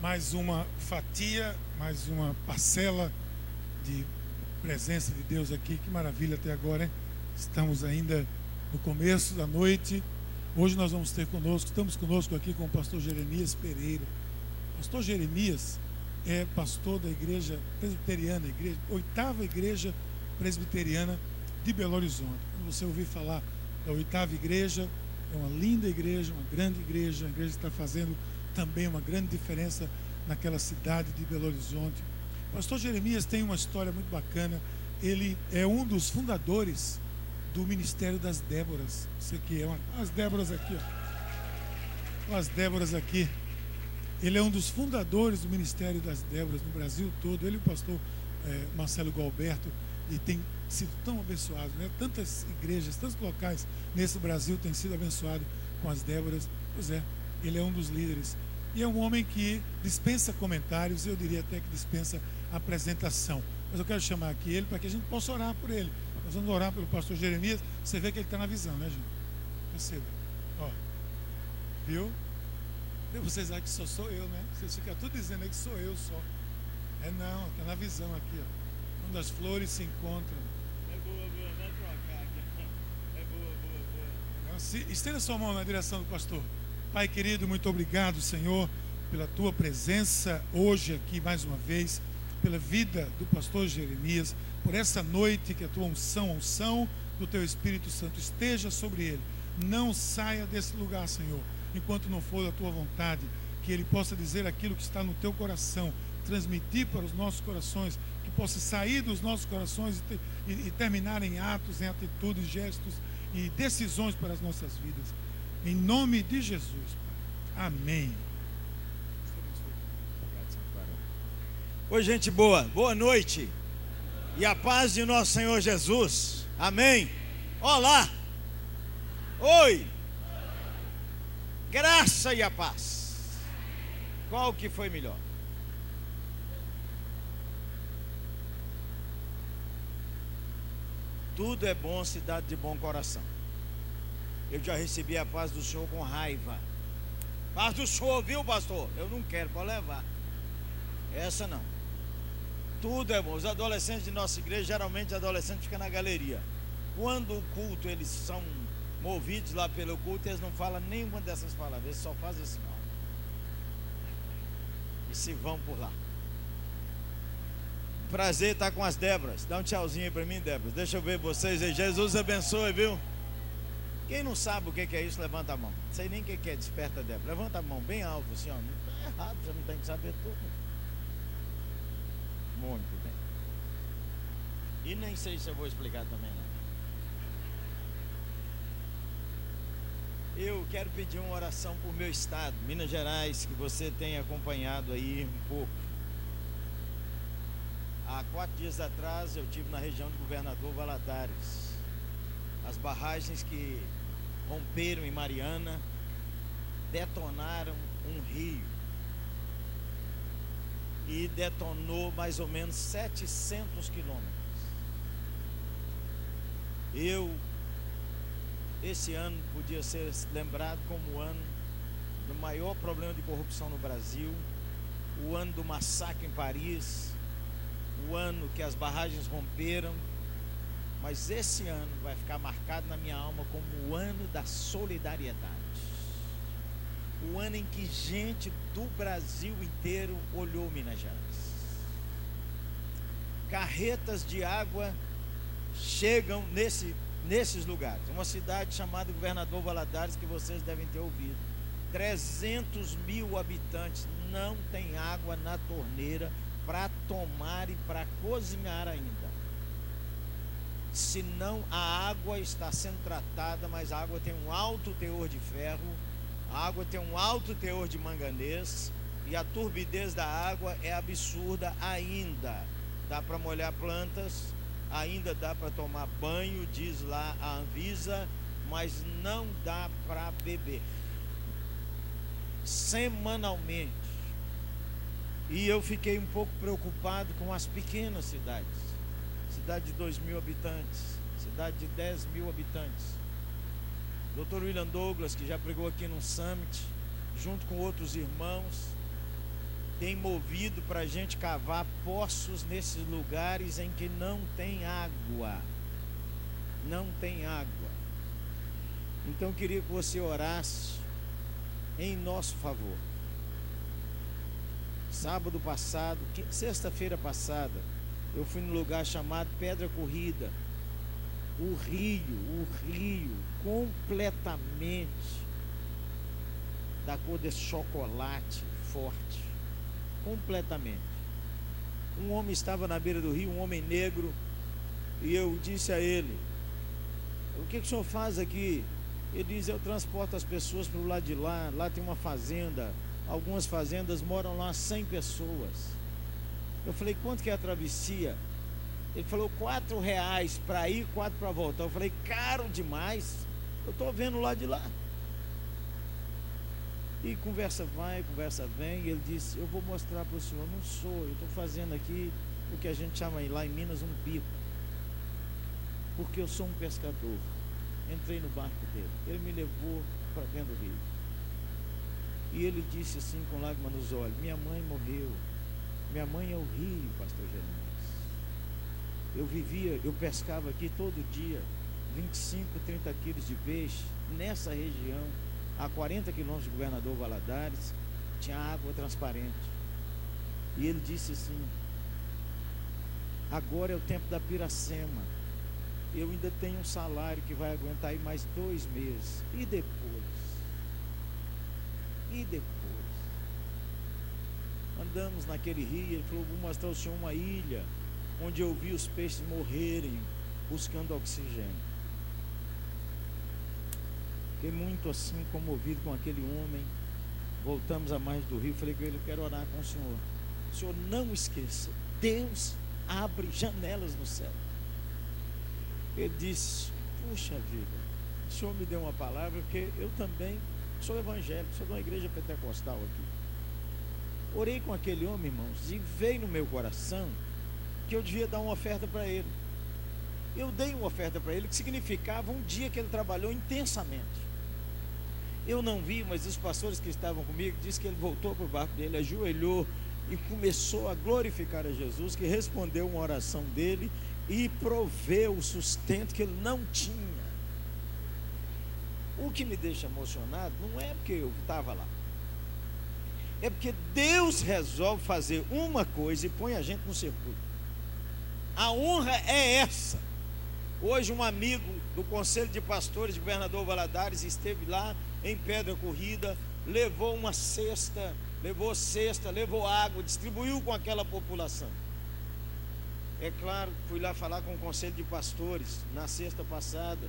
mais uma fatia, mais uma parcela de presença de Deus aqui. Que maravilha até agora, hein? Estamos ainda no começo da noite. Hoje nós vamos ter conosco, estamos conosco aqui com o pastor Jeremias Pereira. Pastor Jeremias é pastor da igreja presbiteriana, igreja, oitava igreja presbiteriana de Belo Horizonte. Quando você ouvir falar da oitava igreja, é uma linda igreja, uma grande igreja, uma igreja que está fazendo também uma grande diferença naquela cidade de Belo Horizonte. O pastor Jeremias tem uma história muito bacana. Ele é um dos fundadores do Ministério das Déboras. Você que é uma, as Déboras aqui, ó. As Déboras aqui. Ele é um dos fundadores do Ministério das Déboras no Brasil todo. Ele e o pastor é, Marcelo Galberto e tem sido tão abençoado, né? Tantas igrejas, tantos locais nesse Brasil têm sido abençoados com as Déboras. Pois é, ele é um dos líderes. E é um homem que dispensa comentários, eu diria até que dispensa apresentação. Mas eu quero chamar aqui ele para que a gente possa orar por ele. Nós vamos orar pelo pastor Jeremias. Você vê que ele está na visão, né, gente? Perceba. Ó. Viu? E vocês acham que só sou eu, né? Vocês ficam tudo dizendo aí que sou eu só. É não, está na visão aqui, ó. Quando as flores se encontram. É boa, boa, vamos trocar aqui. É boa, boa, boa. Se, estenda sua mão na direção do pastor. Pai querido, muito obrigado, Senhor, pela tua presença hoje aqui mais uma vez, pela vida do pastor Jeremias, por essa noite que a tua unção, a unção do teu Espírito Santo esteja sobre ele. Não saia desse lugar, Senhor enquanto não for da tua vontade, que Ele possa dizer aquilo que está no teu coração, transmitir para os nossos corações, que possa sair dos nossos corações e, e, e terminar em atos, em atitudes, gestos e decisões para as nossas vidas. Em nome de Jesus. Amém. Oi, gente boa, boa noite. E a paz de nosso Senhor Jesus. Amém. Olá. Oi graça e a paz. Qual que foi melhor? Tudo é bom, cidade de bom coração. Eu já recebi a paz do Senhor com raiva. Paz do Senhor, viu, pastor? Eu não quero, para levar. Essa não. Tudo é bom. Os adolescentes de nossa igreja, geralmente adolescentes ficam na galeria. Quando o culto eles são movidos lá pelo culto, eles não falam nenhuma dessas palavras, eles só fazem assim, ó. E se vão por lá. Prazer estar com as Débras. Dá um tchauzinho aí para mim, Débora. Deixa eu ver vocês aí. Jesus abençoe, viu? Quem não sabe o que é isso, levanta a mão. Não sei nem o que é desperta, Débora. Levanta a mão bem alto, assim, ó. Não está errado, você não tem que saber tudo. Muito bem. E nem sei se eu vou explicar também, não. Eu quero pedir uma oração por meu estado, Minas Gerais, que você tem acompanhado aí um pouco. Há quatro dias atrás eu tive na região do governador Valadares. As barragens que romperam em Mariana detonaram um rio e detonou mais ou menos 700 quilômetros. Eu esse ano podia ser lembrado como o ano do maior problema de corrupção no Brasil, o ano do massacre em Paris, o ano que as barragens romperam, mas esse ano vai ficar marcado na minha alma como o ano da solidariedade. O ano em que gente do Brasil inteiro olhou Minas Gerais. Carretas de água chegam nesse nesses lugares. Uma cidade chamada Governador Valadares, que vocês devem ter ouvido. 300 mil habitantes não tem água na torneira para tomar e para cozinhar ainda. Se não, a água está sendo tratada, mas a água tem um alto teor de ferro, a água tem um alto teor de manganês e a turbidez da água é absurda ainda. Dá para molhar plantas, ainda dá para tomar banho, diz lá a Anvisa, mas não dá para beber. Semanalmente. E eu fiquei um pouco preocupado com as pequenas cidades. Cidade de 2 mil habitantes, cidade de 10 mil habitantes. Dr. William Douglas, que já pregou aqui no Summit, junto com outros irmãos, tem movido para a gente cavar poços nesses lugares em que não tem água. Não tem água. Então eu queria que você orasse em nosso favor. Sábado passado, sexta-feira passada, eu fui num lugar chamado Pedra Corrida. O rio, o rio completamente da cor de chocolate forte. Completamente. Um homem estava na beira do rio, um homem negro, e eu disse a ele: O que, que o senhor faz aqui? Ele diz: Eu transporto as pessoas para o lado de lá. Lá tem uma fazenda. Algumas fazendas moram lá 100 pessoas. Eu falei: Quanto que é a travessia? Ele falou: Quatro reais para ir, quatro para voltar. Eu falei: Caro demais. Eu estou vendo lá de lá. E conversa vai, conversa vem. E ele disse: Eu vou mostrar para o senhor. Não sou, eu estou fazendo aqui o que a gente chama lá em Minas um bico. Porque eu sou um pescador entrei no barco dele. Ele me levou para dentro do rio. E ele disse assim, com lágrimas nos olhos: Minha mãe morreu. Minha mãe é o rio, pastor Jeremias. Eu vivia, eu pescava aqui todo dia 25, 30 quilos de peixe nessa região, a 40 quilômetros do governador Valadares, tinha água transparente. E ele disse assim: Agora é o tempo da piracema eu ainda tenho um salário que vai aguentar aí mais dois meses. E depois? E depois? Andamos naquele rio, ele falou, vou mostrar ao senhor uma ilha onde eu vi os peixes morrerem buscando oxigênio. Fiquei muito assim comovido com aquele homem. Voltamos a mais do rio, falei com ele, eu quero orar com o senhor. O senhor não esqueça, Deus abre janelas no céu. Ele disse: Puxa vida, o senhor me deu uma palavra, porque eu também sou evangélico, sou de uma igreja pentecostal aqui. Orei com aquele homem, irmãos, e veio no meu coração que eu devia dar uma oferta para ele. Eu dei uma oferta para ele que significava um dia que ele trabalhou intensamente. Eu não vi, mas os pastores que estavam comigo disse que ele voltou para o barco dele, ajoelhou e começou a glorificar a Jesus, que respondeu uma oração dele e proveu o sustento que ele não tinha. O que me deixa emocionado não é porque eu estava lá, é porque Deus resolve fazer uma coisa e põe a gente no circuito. A honra é essa. Hoje, um amigo do Conselho de Pastores de Governador Valadares esteve lá em Pedra Corrida, levou uma cesta, levou cesta, levou água, distribuiu com aquela população. É claro, fui lá falar com o conselho de pastores na sexta passada,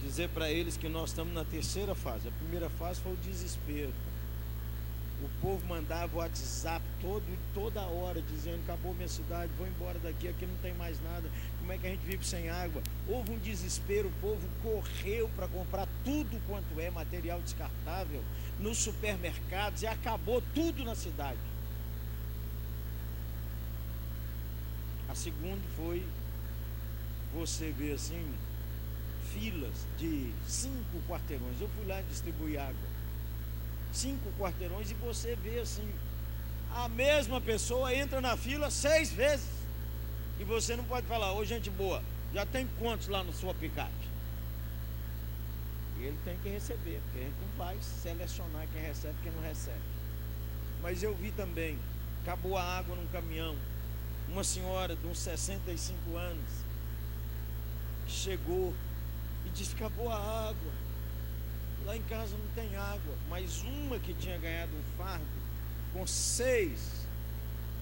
dizer para eles que nós estamos na terceira fase. A primeira fase foi o desespero. O povo mandava WhatsApp todo, toda hora, dizendo: acabou minha cidade, vou embora daqui, aqui não tem mais nada. Como é que a gente vive sem água? Houve um desespero, o povo correu para comprar tudo quanto é material descartável nos supermercados e acabou tudo na cidade. A segunda foi você ver assim, filas de cinco quarteirões. Eu fui lá distribuir água. Cinco quarteirões e você vê assim, a mesma pessoa entra na fila seis vezes. E você não pode falar, ô gente boa, já tem quantos lá na sua picape? E ele tem que receber, porque a gente não vai selecionar quem recebe e quem não recebe. Mas eu vi também, acabou a água num caminhão, uma senhora de uns 65 anos chegou e disse acabou a água. Lá em casa não tem água, mas uma que tinha ganhado um fardo com seis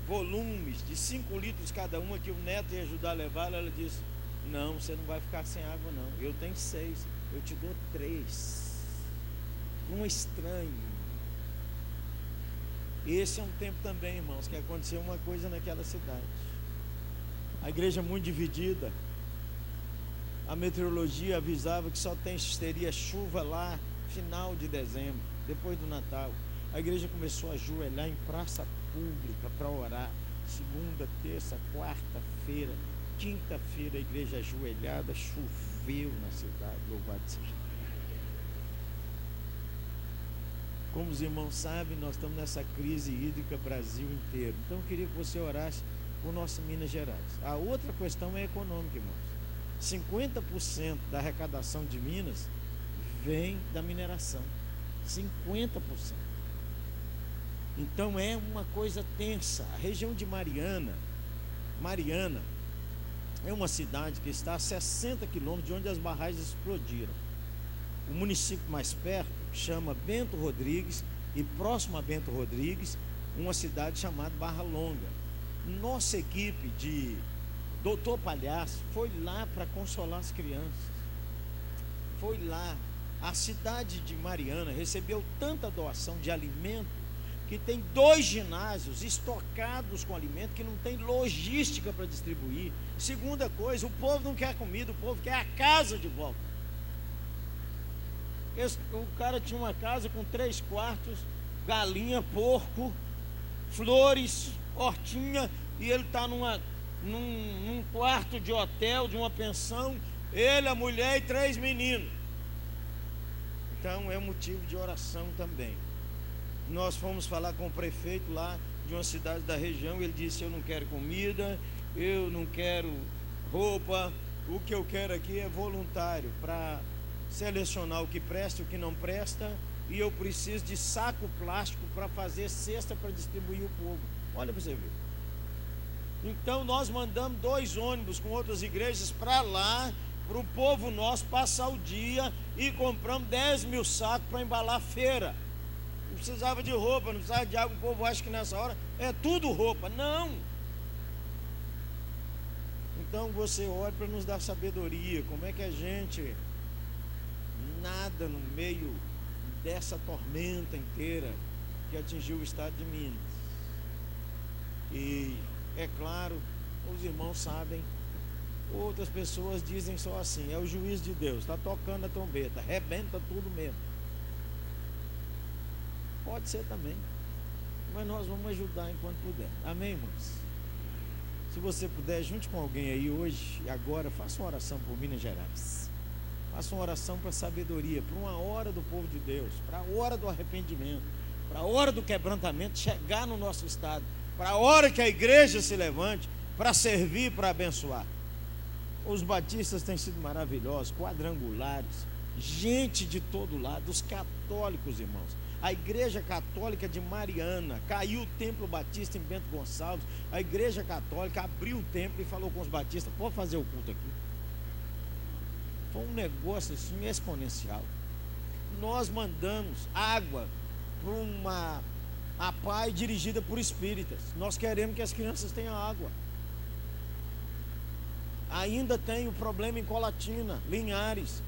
volumes de cinco litros cada uma que o neto ia ajudar a levar, ela disse: Não, você não vai ficar sem água, não. Eu tenho seis, eu te dou três. Um estranho esse é um tempo também, irmãos, que aconteceu uma coisa naquela cidade. A igreja é muito dividida. A meteorologia avisava que só teria chuva lá final de dezembro, depois do Natal. A igreja começou a ajoelhar em praça pública para orar. Segunda, terça, quarta-feira, quinta-feira, a igreja ajoelhada, choveu na cidade, louvado seja Como os irmãos sabem, nós estamos nessa crise hídrica Brasil inteiro. Então eu queria que você orasse por nossa Minas Gerais. A outra questão é econômica, irmãos. 50% da arrecadação de Minas vem da mineração. 50%. Então é uma coisa tensa. A região de Mariana, Mariana, é uma cidade que está a 60 quilômetros de onde as barragens explodiram. O município mais perto chama Bento Rodrigues e próximo a Bento Rodrigues, uma cidade chamada Barra Longa. Nossa equipe de Doutor Palhaço foi lá para consolar as crianças. Foi lá. A cidade de Mariana recebeu tanta doação de alimento que tem dois ginásios estocados com alimento que não tem logística para distribuir. Segunda coisa, o povo não quer comida, o povo quer a casa de volta. Esse, o cara tinha uma casa com três quartos, galinha, porco, flores, hortinha, e ele está num, num quarto de hotel, de uma pensão, ele, a mulher e três meninos. Então é motivo de oração também nós fomos falar com o prefeito lá de uma cidade da região, ele disse: Eu não quero comida, eu não quero roupa, o que eu quero aqui é voluntário para selecionar o que presta o que não presta, e eu preciso de saco plástico para fazer cesta para distribuir o povo. Olha para você ver. Então nós mandamos dois ônibus com outras igrejas para lá, para o povo nosso passar o dia e compramos 10 mil sacos para embalar feira não precisava de roupa, não precisava de água. O povo acha que nessa hora é tudo roupa. Não! Então você olha para nos dar sabedoria. Como é que a gente nada no meio dessa tormenta inteira que atingiu o estado de Minas. E é claro, os irmãos sabem, outras pessoas dizem só assim: é o juiz de Deus, está tocando a trombeta, rebenta tudo mesmo. Pode ser também. Mas nós vamos ajudar enquanto puder. Amém, irmãos? Se você puder, junte com alguém aí hoje e agora, faça uma oração por Minas Gerais. Faça uma oração para sabedoria, para uma hora do povo de Deus, para a hora do arrependimento, para a hora do quebrantamento chegar no nosso estado, para a hora que a igreja se levante para servir, para abençoar. Os batistas têm sido maravilhosos, quadrangulares, gente de todo lado, os católicos, irmãos a Igreja Católica de Mariana, caiu o Templo Batista em Bento Gonçalves, a Igreja Católica abriu o templo e falou com os batistas: pode fazer o culto aqui. Foi um negócio assim exponencial. Nós mandamos água para uma a pai dirigida por espíritas. Nós queremos que as crianças tenham água. Ainda tem o problema em Colatina, Linhares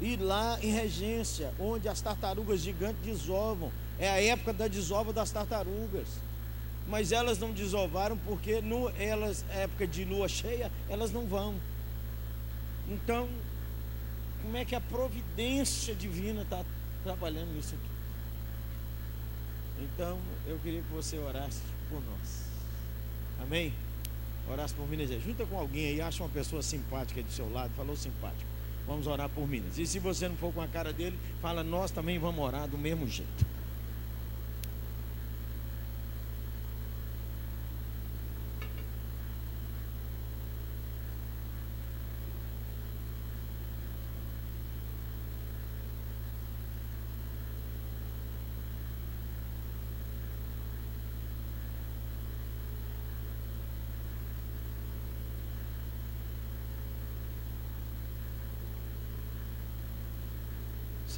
e lá em Regência, onde as tartarugas gigantes desovam. É a época da desova das tartarugas. Mas elas não desovaram porque no elas época de lua cheia, elas não vão. Então, como é que a providência divina está trabalhando nisso aqui? Então, eu queria que você orasse por nós. Amém? Orasse por Minas Gerais. Junta com alguém aí, acha uma pessoa simpática do seu lado, falou simpático. Vamos orar por Minas. E se você não for com a cara dele, fala, nós também vamos orar do mesmo jeito.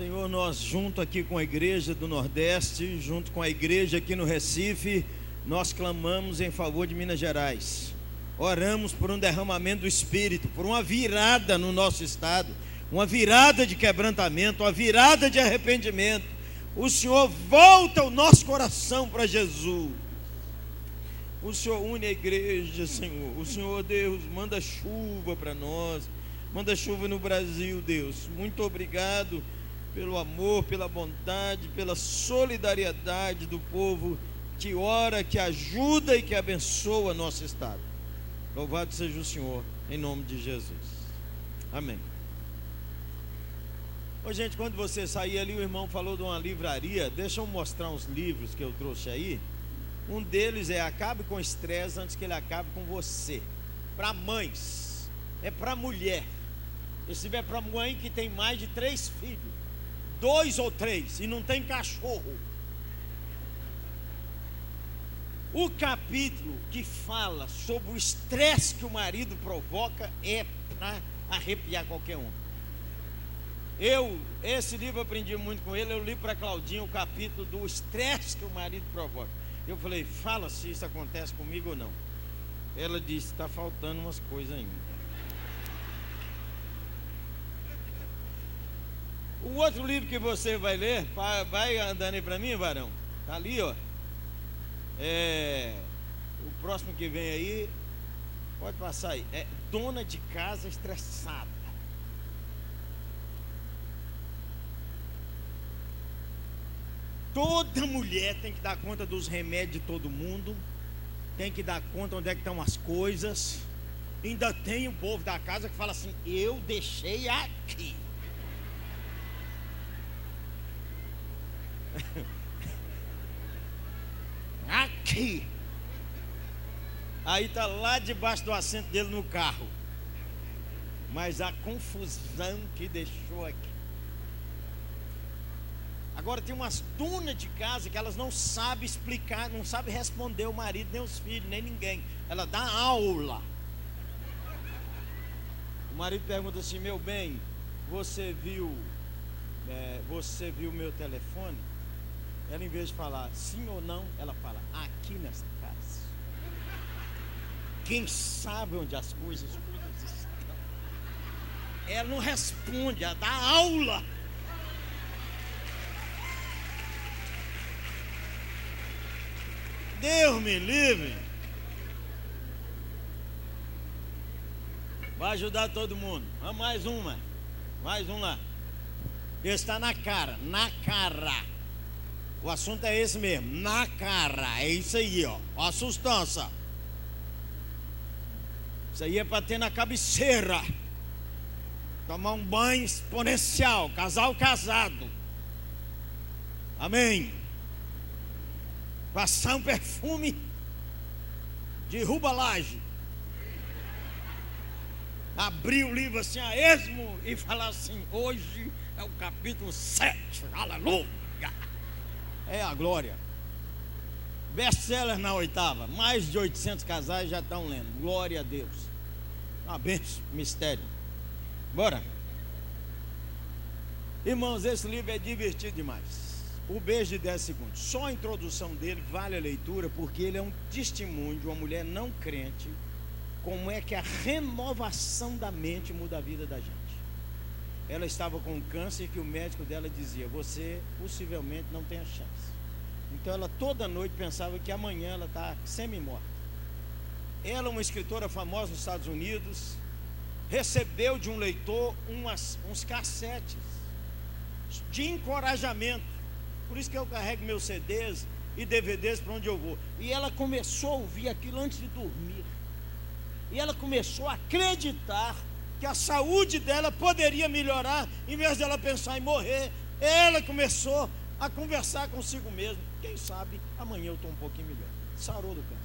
Senhor, nós junto aqui com a igreja do Nordeste, junto com a igreja aqui no Recife, nós clamamos em favor de Minas Gerais. Oramos por um derramamento do Espírito, por uma virada no nosso estado, uma virada de quebrantamento, uma virada de arrependimento. O Senhor volta o nosso coração para Jesus. O Senhor une a igreja, Senhor. O Senhor, Deus, manda chuva para nós. Manda chuva no Brasil, Deus. Muito obrigado pelo amor, pela bondade, pela solidariedade do povo que ora, que ajuda e que abençoa nosso estado. Louvado seja o Senhor, em nome de Jesus. Amém. Ô, gente, quando você sair ali, o irmão falou de uma livraria. Deixa eu mostrar uns livros que eu trouxe aí. Um deles é Acabe com estresse antes que ele acabe com você. Para mães, é para mulher. Esse é para mãe que tem mais de três filhos, dois ou três, e não tem cachorro. O capítulo que fala sobre o estresse que o marido provoca é para arrepiar qualquer um. Eu, esse livro aprendi muito com ele, eu li para Claudinha o capítulo do estresse que o marido provoca. Eu falei, fala se isso acontece comigo ou não. Ela disse, está faltando umas coisas ainda. O outro livro que você vai ler, vai andando aí para mim, varão. Está ali, ó. É, o próximo que vem aí, pode passar aí. É Dona de Casa Estressada. Toda mulher tem que dar conta dos remédios de todo mundo, tem que dar conta onde é que estão as coisas. Ainda tem o povo da casa que fala assim: Eu deixei aqui. aqui. Aí está lá debaixo do assento dele no carro. Mas a confusão que deixou aqui. Agora tem umas dunas de casa que elas não sabem explicar, não sabem responder o marido, nem os filhos, nem ninguém. Ela dá aula. O marido pergunta assim: Meu bem, você viu, é, você viu meu telefone? Ela, em vez de falar sim ou não, ela fala aqui nessa casa. Quem sabe onde as coisas, coisas estão? Ela não responde, ela dá aula. Deus me livre. Vai ajudar todo mundo. Vamos mais uma. Mais um lá. Está na cara, na cara. O assunto é esse mesmo, na cara. É isso aí, ó. A sustância. Isso aí é para ter na cabeceira. Tomar um banho exponencial. Casal casado. Amém. Passar um perfume. Derruba laje. Abrir o livro assim a esmo e falar assim: hoje é o capítulo 7. Aleluia é a glória. Best-seller na oitava. Mais de 800 casais já estão lendo. Glória a Deus. Uma mistério. Bora. Irmãos, esse livro é divertido demais. O beijo de 10 segundos. Só a introdução dele vale a leitura, porque ele é um testemunho de uma mulher não crente. Como é que a renovação da mente muda a vida da gente ela estava com câncer que o médico dela dizia: Você possivelmente não tem a chance. Então ela toda noite pensava que amanhã ela está semi-morta. Ela, uma escritora famosa nos Estados Unidos, recebeu de um leitor umas, uns cassetes de encorajamento. Por isso que eu carrego meus CDs e DVDs para onde eu vou. E ela começou a ouvir aquilo antes de dormir. E ela começou a acreditar que a saúde dela poderia melhorar, em vez dela pensar em morrer, ela começou a conversar consigo mesma. Quem sabe amanhã eu estou um pouquinho melhor. Sarou do câncer.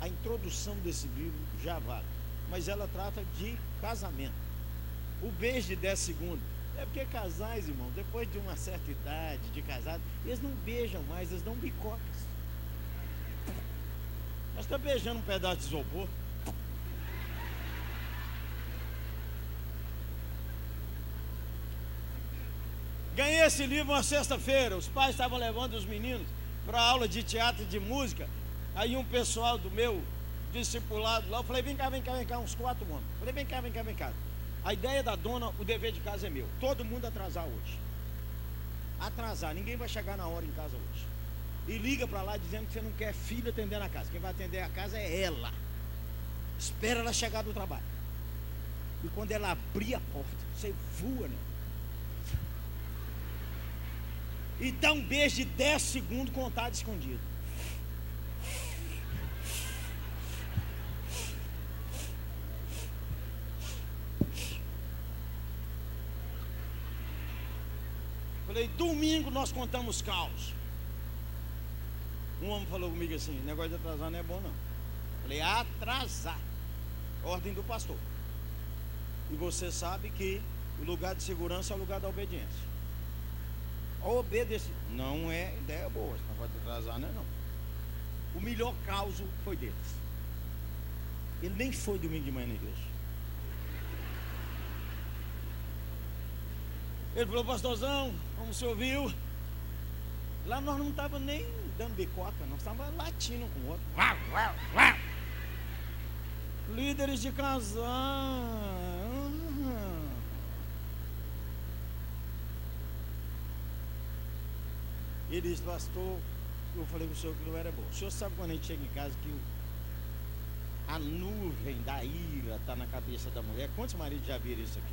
A introdução desse livro já vale. Mas ela trata de casamento. O beijo de 10 segundos. É porque casais, irmão, depois de uma certa idade de casado, eles não beijam mais, eles dão bicocas. Nós estamos beijando um pedaço de isopor. Ganhei esse livro uma sexta-feira. Os pais estavam levando os meninos para aula de teatro e de música. Aí um pessoal do meu discipulado lá, eu falei, vem cá, vem cá, vem cá, uns quatro anos. Falei, vem cá, vem cá, vem cá. A ideia da dona, o dever de casa é meu. Todo mundo atrasar hoje. Atrasar, ninguém vai chegar na hora em casa hoje. E liga para lá dizendo que você não quer filho atender na casa. Quem vai atender a casa é ela. Espera ela chegar do trabalho. E quando ela abrir a porta, você voa, né? E dá um beijo de 10 segundos contado escondido. Falei, domingo nós contamos caos. Um homem falou comigo assim: negócio de atrasar não é bom, não. Falei, atrasar. Ordem do pastor. E você sabe que o lugar de segurança é o lugar da obediência. Obedecer. Não é ideia boa. Não pode atrasar, não é não. O melhor caos foi deles. Ele nem foi domingo de manhã na igreja. Ele falou, pastorzão, como você ouviu? Lá nós não estávamos nem dando bicoca, nós estávamos latindo com o outro. Líderes de casal. Ele disse, pastor, eu falei para o senhor que não era bom. O senhor sabe quando a gente chega em casa que a nuvem da ira está na cabeça da mulher? Quantos maridos já viram isso aqui?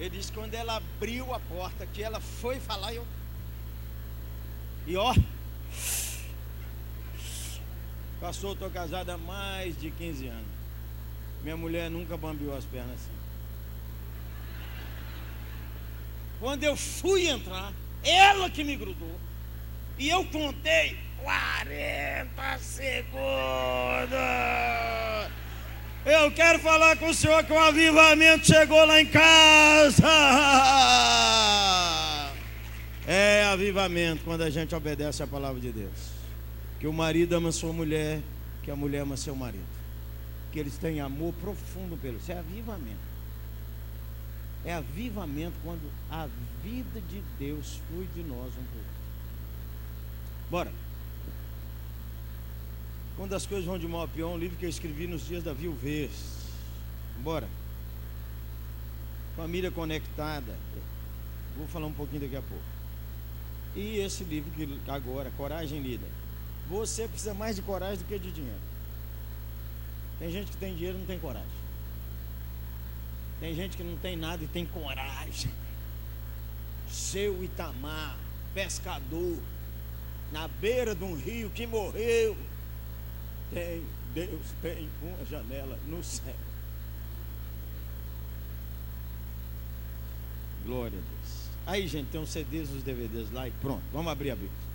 Ele disse quando ela abriu a porta, que ela foi falar, eu. E ó. Passou, estou casada há mais de 15 anos. Minha mulher nunca bambiou as pernas assim. Quando eu fui entrar, ela que me grudou. E eu contei 40 segundos. Eu quero falar com o senhor que o avivamento chegou lá em casa. É avivamento quando a gente obedece a palavra de Deus. Que o marido ama sua mulher, que a mulher ama seu marido. Que eles têm amor profundo pelo. Isso é avivamento. É avivamento quando a vida de Deus flui de nós um por outro. Bora. Quando as coisas vão de mal a pior, um livro que eu escrevi nos dias da viuvez. Bora. Família conectada. Vou falar um pouquinho daqui a pouco. E esse livro que agora, Coragem Lida. Você precisa mais de coragem do que de dinheiro. Tem gente que tem dinheiro e não tem coragem. Tem gente que não tem nada e tem coragem. Seu Itamar, pescador, na beira de um rio que morreu tem, Deus tem uma janela no céu. Glória a Deus. Aí, gente, tem uns CDs, os DVDs lá e pronto. Vamos abrir a Bíblia.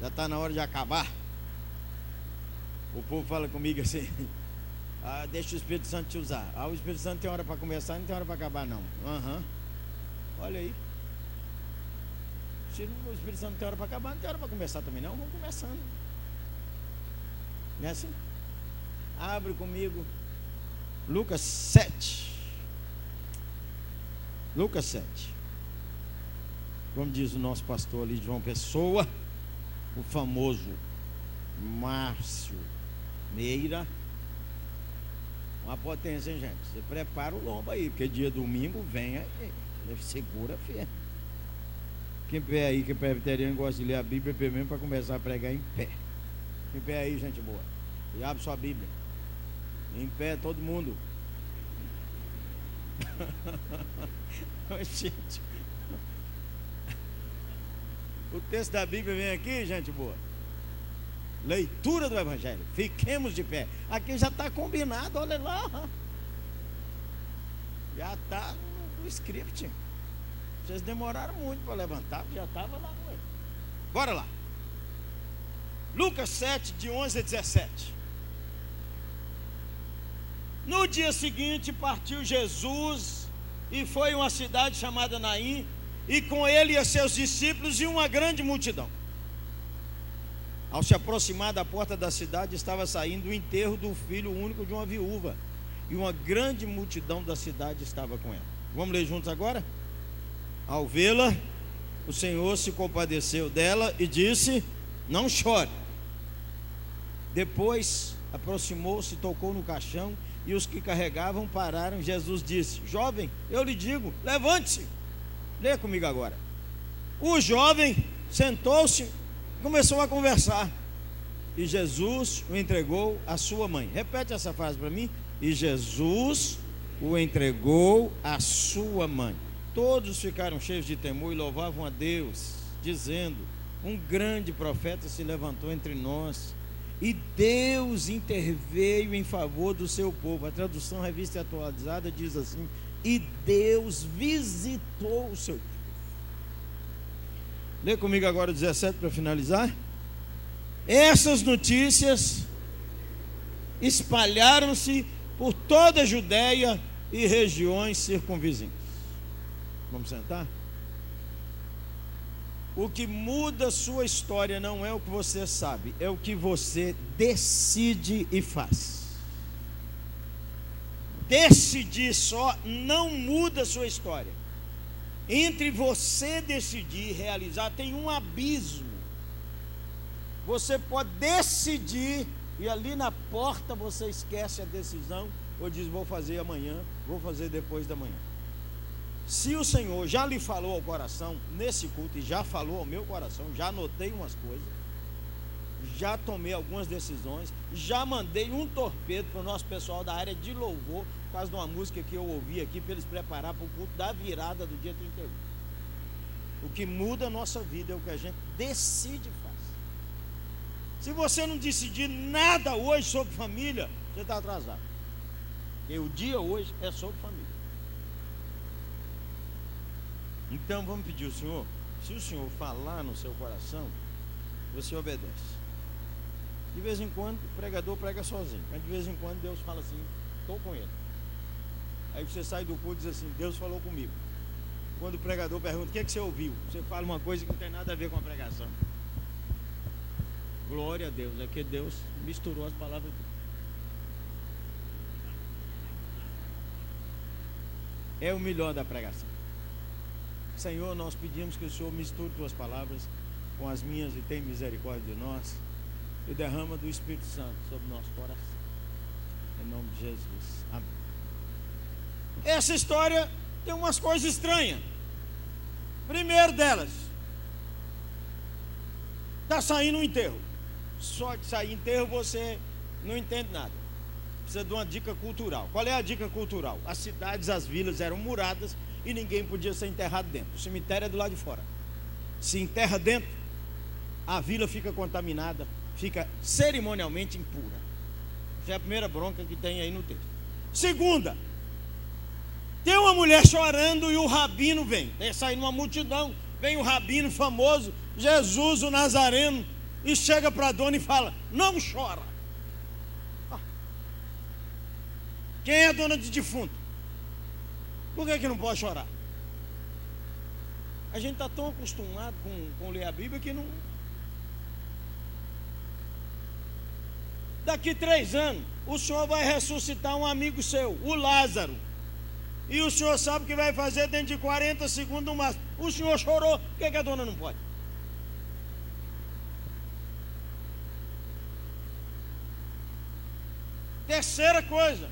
Já está na hora de acabar. O povo fala comigo assim: ah, deixa o Espírito Santo te usar. Ah, o Espírito Santo tem hora para começar, não tem hora para acabar, não. Uhum. Olha aí. Se o Espírito Santo não tem hora para acabar, não tem hora para começar também, não. Vamos começando. Não é assim? Abre comigo Lucas 7. Lucas 7. Como diz o nosso pastor ali, João Pessoa, o famoso Márcio Meira. Uma potência, hein, gente? Você prepara o lombo aí, porque dia domingo vem aí. Segura firme. Quem pé aí, que presbiteriano gosta de ler a Bíblia, pelo menos para começar a pregar em pé. Em pé aí, gente boa. E abre sua Bíblia. Em pé, todo mundo. O texto da Bíblia vem aqui, gente boa. Leitura do Evangelho. Fiquemos de pé. Aqui já está combinado, olha lá. Já está no script. Vocês demoraram muito para levantar, já estava lá. Bora lá. Lucas 7, de 11 a 17. No dia seguinte partiu Jesus e foi a uma cidade chamada Naim, e com ele e seus discípulos e uma grande multidão. Ao se aproximar da porta da cidade, estava saindo o enterro do filho único de uma viúva, e uma grande multidão da cidade estava com ela. Vamos ler juntos agora? Ao vê-la, o Senhor se compadeceu dela e disse: Não chore. Depois aproximou-se, tocou no caixão e os que carregavam pararam. Jesus disse: Jovem, eu lhe digo, levante-se. Lê comigo agora. O jovem sentou-se começou a conversar. E Jesus o entregou à sua mãe. Repete essa frase para mim. E Jesus o entregou à sua mãe. Todos ficaram cheios de temor e louvavam a Deus, dizendo: Um grande profeta se levantou entre nós E Deus interveio em favor do seu povo. A tradução revista atualizada diz assim: E Deus visitou o seu povo. Lê comigo agora o 17 para finalizar. Essas notícias espalharam-se por toda a Judéia e regiões circunvizinhas. Vamos sentar? O que muda sua história não é o que você sabe, é o que você decide e faz. Decidir só não muda sua história. Entre você decidir realizar tem um abismo. Você pode decidir e ali na porta você esquece a decisão ou diz vou fazer amanhã, vou fazer depois da manhã. Se o Senhor já lhe falou ao coração nesse culto e já falou ao meu coração, já anotei umas coisas, já tomei algumas decisões, já mandei um torpedo para o nosso pessoal da área de louvor, por causa de uma música que eu ouvi aqui, para eles preparar para o culto da virada do dia 31. O que muda a nossa vida é o que a gente decide fazer. Se você não decidir nada hoje sobre família, você está atrasado. E o dia hoje é sobre família. Então vamos pedir ao Senhor, se o Senhor falar no seu coração, você obedece. De vez em quando o pregador prega sozinho, mas de vez em quando Deus fala assim, estou com ele. Aí você sai do culto e diz assim, Deus falou comigo. Quando o pregador pergunta, o que, é que você ouviu? Você fala uma coisa que não tem nada a ver com a pregação. Glória a Deus, é que Deus misturou as palavras. É o melhor da pregação. Senhor, nós pedimos que o Senhor misture tuas palavras com as minhas e tenha misericórdia de nós e derrama do Espírito Santo sobre o nosso coração. Em nome de Jesus. Essa história tem umas coisas estranhas. Primeiro delas, está saindo um enterro só de sair enterro você não entende nada. Precisa de uma dica cultural. Qual é a dica cultural? As cidades, as vilas eram muradas e ninguém podia ser enterrado dentro. O cemitério é do lado de fora. Se enterra dentro, a vila fica contaminada, fica cerimonialmente impura. Essa é a primeira bronca que tem aí no texto. Segunda, tem uma mulher chorando e o rabino vem. Tem saindo uma multidão, vem o rabino famoso, Jesus o Nazareno, e chega para a dona e fala: Não chora. Ah. Quem é a dona de defunto? Por que, que não pode chorar? A gente está tão acostumado com, com ler a Bíblia que não. Daqui três anos, o senhor vai ressuscitar um amigo seu, o Lázaro. E o senhor sabe que vai fazer dentro de 40 segundos no máximo. O senhor chorou, por que, que a dona não pode? Terceira coisa,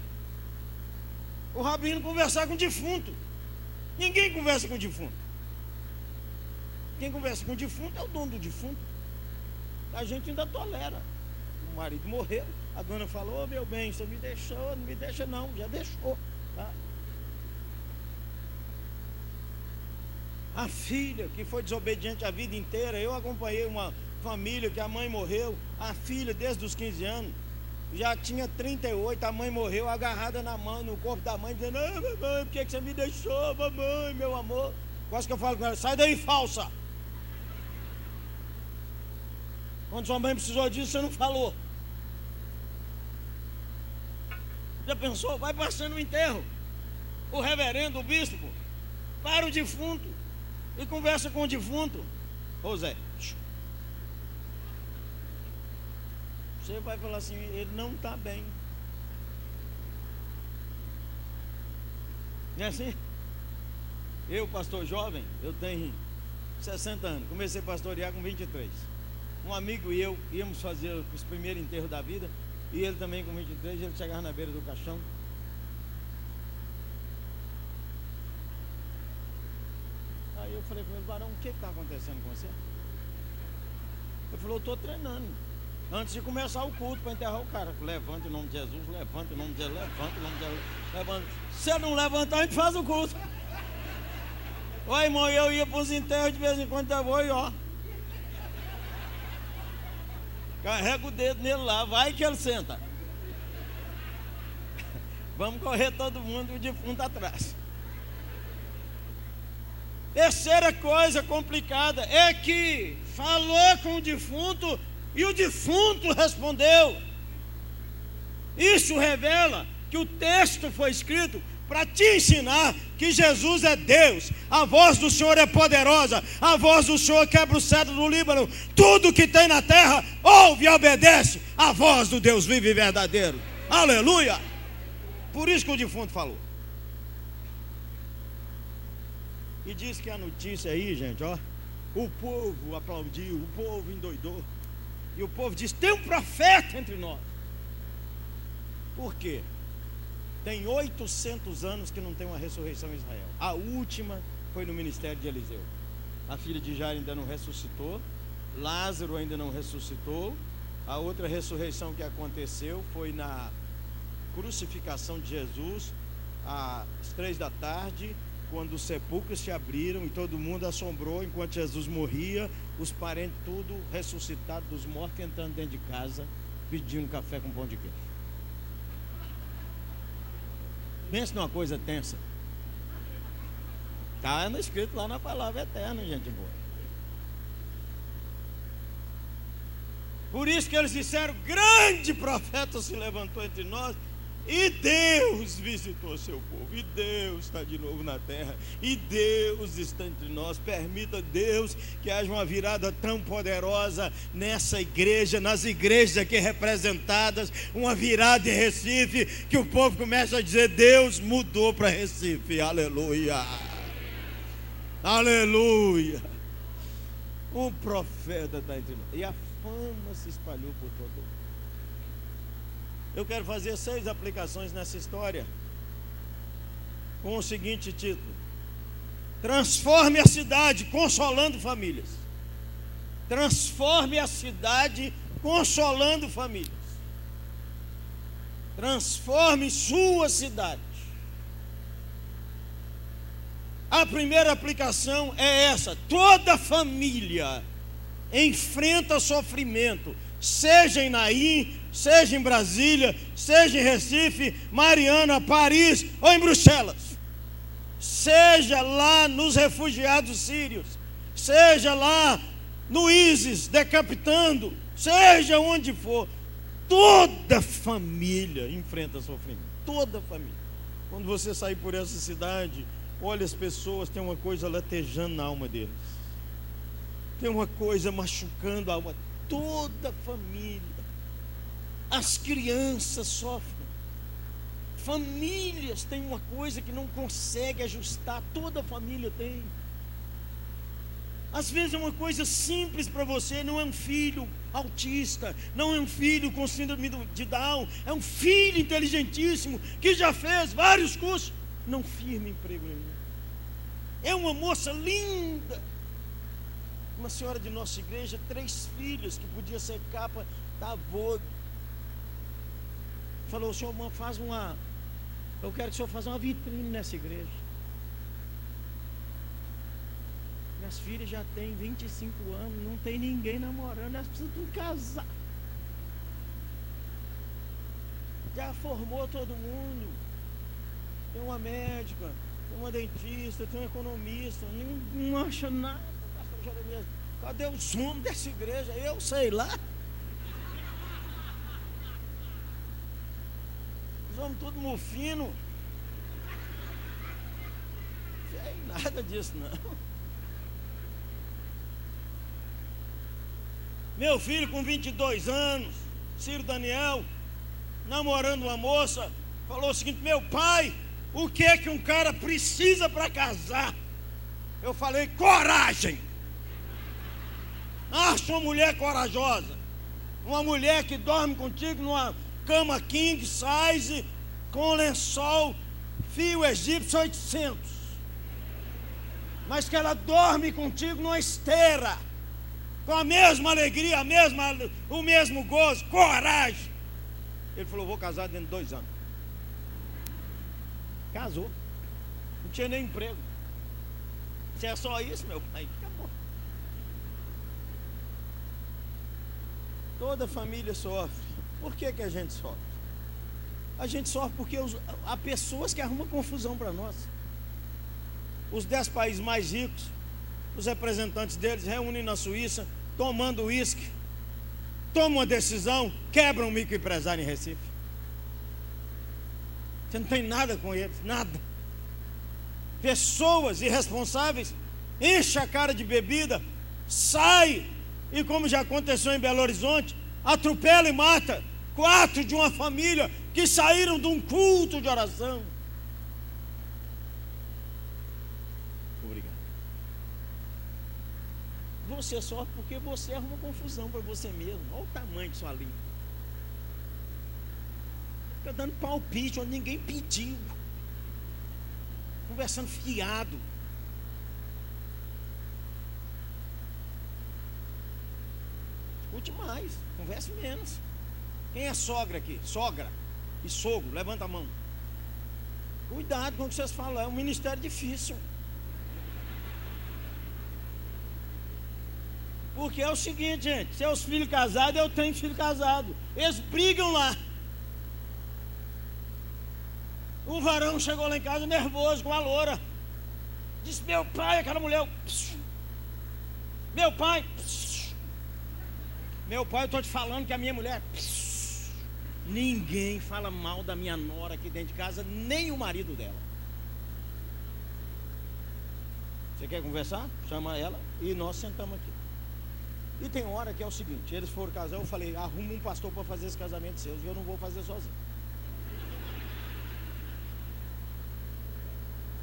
o rabino conversar com o defunto. Ninguém conversa com o defunto. Quem conversa com o defunto é o dono do defunto. A gente ainda tolera. O marido morreu, a dona falou, oh, meu bem, você me deixou, não me deixa não, já deixou. Tá? A filha que foi desobediente a vida inteira, eu acompanhei uma família que a mãe morreu, a filha desde os 15 anos já tinha 38, a mãe morreu agarrada na mão, no corpo da mãe, dizendo, ah, mamãe, por que você me deixou, mamãe, meu amor? Quase que eu falo com ela, sai daí, falsa. Quando sua mãe precisou disso, você não falou. Já pensou? Vai passando o enterro. O reverendo, o bispo, para o defunto e conversa com o defunto. Ô Zé, Você vai falar assim, ele não está bem. Não é assim? Eu, pastor jovem, eu tenho 60 anos, comecei a pastorear com 23. Um amigo e eu íamos fazer os primeiros enterros da vida, e ele também com 23, ele chegava na beira do caixão. Aí eu falei com ele, Barão, o que está acontecendo com você? Ele falou, estou treinando. Antes de começar o culto para enterrar o cara. Levanta em nome de Jesus, levanta em nome de Jesus, levanta em nome de Jesus. Levanta. Se não levantar, a gente faz o culto. Oi, irmão, eu ia para os enterros de vez em quando eu vou e ó. Carrega o dedo nele lá, vai que ele senta. Vamos correr todo mundo e o defunto atrás. Terceira coisa complicada é que falou com o defunto e o defunto respondeu. Isso revela que o texto foi escrito para te ensinar que Jesus é Deus, a voz do Senhor é poderosa, a voz do Senhor quebra o cedro do Líbano, tudo que tem na terra ouve e obedece a voz do Deus vivo e verdadeiro. Aleluia! Por isso que o defunto falou. E diz que a notícia aí, gente, ó, o povo aplaudiu, o povo endoidou. E o povo diz: tem um profeta entre nós. Por quê? Tem 800 anos que não tem uma ressurreição em Israel. A última foi no ministério de Eliseu. A filha de Jair ainda não ressuscitou. Lázaro ainda não ressuscitou. A outra ressurreição que aconteceu foi na crucificação de Jesus, às três da tarde, quando os sepulcros se abriram e todo mundo assombrou enquanto Jesus morria, os parentes tudo ressuscitados dos mortos entrando dentro de casa, pedindo café com pão de queijo. Pense numa coisa tensa. Está escrito lá na palavra eterna, gente boa. Por isso que eles disseram: grande profeta se levantou entre nós e Deus visitou seu povo, e Deus está de novo na terra, e Deus está entre nós. Permita Deus que haja uma virada tão poderosa nessa igreja, nas igrejas aqui representadas, uma virada em Recife, que o povo começa a dizer: Deus mudou para Recife, aleluia, aleluia. Um profeta está entre nós, e a fama se espalhou por todo mundo. Eu quero fazer seis aplicações nessa história. Com o seguinte título: Transforme a cidade consolando famílias. Transforme a cidade consolando famílias. Transforme sua cidade. A primeira aplicação é essa: toda família enfrenta sofrimento, seja em Naim, seja em Brasília, seja em Recife, Mariana, Paris ou em Bruxelas, seja lá nos refugiados sírios, seja lá no ISIS decapitando, seja onde for, toda família enfrenta sofrimento, toda família. Quando você sair por essa cidade, olha as pessoas, tem uma coisa latejando na alma deles. Tem uma coisa machucando a alma. Toda família as crianças sofrem. Famílias têm uma coisa que não consegue ajustar, toda família tem. Às vezes é uma coisa simples para você, não é um filho autista, não é um filho com síndrome de Down, é um filho inteligentíssimo que já fez vários cursos, não firme emprego nenhum. É uma moça linda, uma senhora de nossa igreja, três filhos, que podia ser capa da Vogue falou: o senhor faz uma. Eu quero que o senhor faça uma vitrine nessa igreja. Minhas filhas já têm 25 anos, não tem ninguém namorando, elas precisam um casar. Já formou todo mundo. Tem uma médica, tem uma dentista, tem um economista, não, não acha nada. Cadê o zoom dessa igreja? Eu sei lá. Somos tudo mufino. Não tem nada disso, não. Meu filho com 22 anos, Ciro Daniel, namorando uma moça, falou o seguinte: Meu pai, o que é que um cara precisa para casar? Eu falei: Coragem. Acha uma mulher corajosa, uma mulher que dorme contigo numa cama king size, com lençol, fio egípcio 800. Mas que ela dorme contigo numa esteira, com a mesma alegria, a mesma, o mesmo gozo, coragem. Ele falou: Vou casar dentro de dois anos. Casou. Não tinha nem emprego. Se é só isso, meu pai, acabou. Toda família sofre. Por que, que a gente sofre? A gente sofre porque os, há pessoas que arrumam confusão para nós. Os dez países mais ricos, os representantes deles reúnem na Suíça, tomando uísque, tomam uma decisão, quebram o microempresário em Recife. Você não tem nada com eles, nada. Pessoas irresponsáveis enche a cara de bebida, sai e como já aconteceu em Belo Horizonte, atropela e mata quatro de uma família que saíram de um culto de oração. Obrigado. Você sofre porque você arruma confusão para você mesmo. Olha o tamanho de sua língua. Fica dando palpite onde ninguém pediu. Conversando fiado. Escute mais, converse menos. Quem é sogra aqui? Sogra e sogro, levanta a mão. Cuidado com o que vocês falam, é um ministério difícil. Porque é o seguinte, gente, seus filhos casados, eu tenho filho casado. Eles brigam lá. O varão chegou lá em casa nervoso com a loura. Disse: Meu pai, aquela mulher. Meu pai. Meu pai, eu estou te falando que a minha mulher. Ninguém fala mal da minha nora aqui dentro de casa, nem o marido dela. Você quer conversar? Chama ela e nós sentamos aqui. E tem hora que é o seguinte: eles foram casar, eu falei, arruma um pastor para fazer esse casamento seus, e eu não vou fazer sozinho.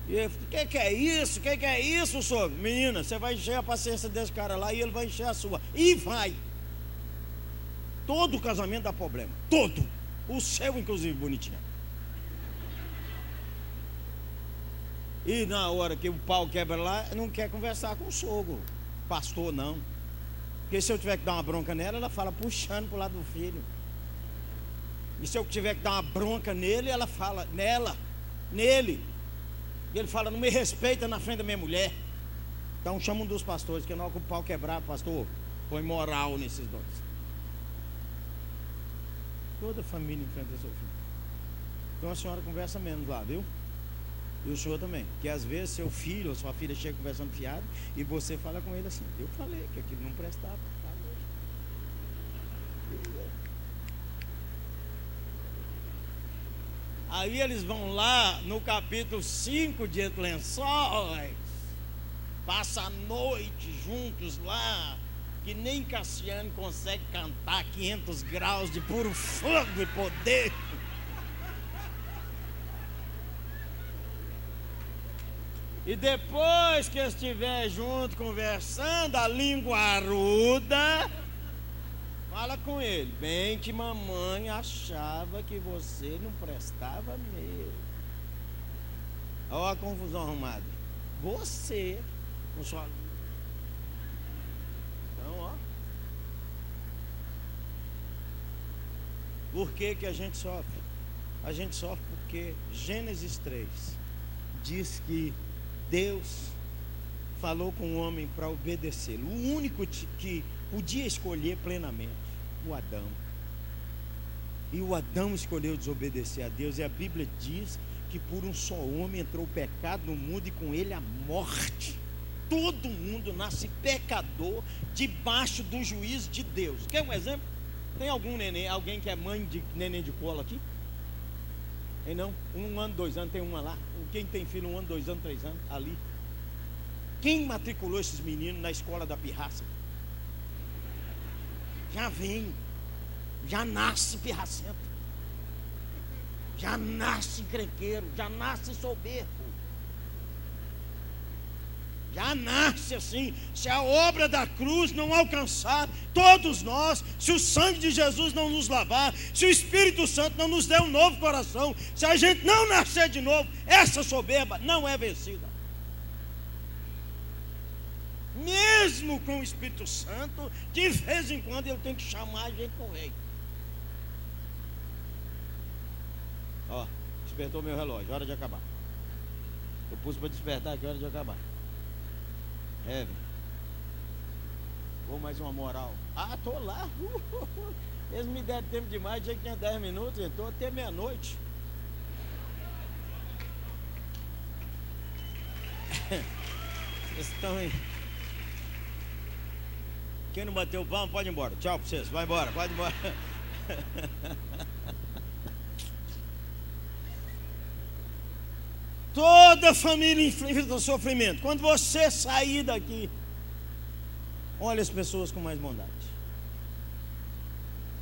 E ele, o que, que é isso? O que, que é isso, sogro? Menina, você vai encher a paciência desse cara lá e ele vai encher a sua. E vai. Todo casamento dá problema. Todo. O seu, inclusive, bonitinho. E na hora que o pau quebra lá, não quer conversar com o sogro. Pastor, não. Porque se eu tiver que dar uma bronca nela, ela fala puxando para o lado do filho. E se eu tiver que dar uma bronca nele, ela fala nela, nele. E ele fala, não me respeita na frente da minha mulher. Então chama um dos pastores, que na hora que o pau quebrar, pastor, põe moral nesses dois. Toda família enfrenta sofrimento. Então a senhora conversa menos lá, viu? E o senhor também. Que às vezes seu filho ou sua filha chega conversando fiado e você fala com ele assim: Eu falei que aquilo não prestava. Aí eles vão lá no capítulo 5 de Lençóis, passa a noite juntos lá, que nem Cassiano consegue cantar 500 graus de puro fogo e poder. E depois que estiver junto conversando, a língua aruda, fala com ele. Bem que mamãe achava que você não prestava mesmo. Olha a confusão arrumada. Você, com sua Por que, que a gente sofre? A gente sofre porque Gênesis 3 diz que Deus falou com o homem para obedecê-lo. O único que podia escolher plenamente, o Adão. E o Adão escolheu desobedecer a Deus, e a Bíblia diz que por um só homem entrou o pecado no mundo e com ele a morte. Todo mundo nasce pecador debaixo do juízo de Deus. Quer um exemplo? Tem algum neném, alguém que é mãe de neném de colo aqui? Tem não? Um ano, dois anos, tem uma lá. Quem tem filho, um ano, dois anos, três anos, ali. Quem matriculou esses meninos na escola da pirraça? Já vem, já nasce pirracento, já nasce encrenqueiro, já nasce soberbo já nasce assim. Se a obra da cruz não alcançar todos nós, se o sangue de Jesus não nos lavar, se o Espírito Santo não nos der um novo coração, se a gente não nascer de novo, essa soberba não é vencida. Mesmo com o Espírito Santo, de vez em quando ele tem que chamar a gente com rei. Ó, despertou meu relógio, hora de acabar. Eu pus para despertar aqui, hora de acabar. É, Vou mais uma moral. Ah, tô lá. Eles me deram tempo demais, que tinha 10 minutos, estou até meia-noite. Vocês estão aí. Quem não bateu o pão, pode ir embora. Tchau pra vocês. Vai embora, pode ir embora. Toda família enfrenta sofrimento. Quando você sair daqui, olha as pessoas com mais bondade.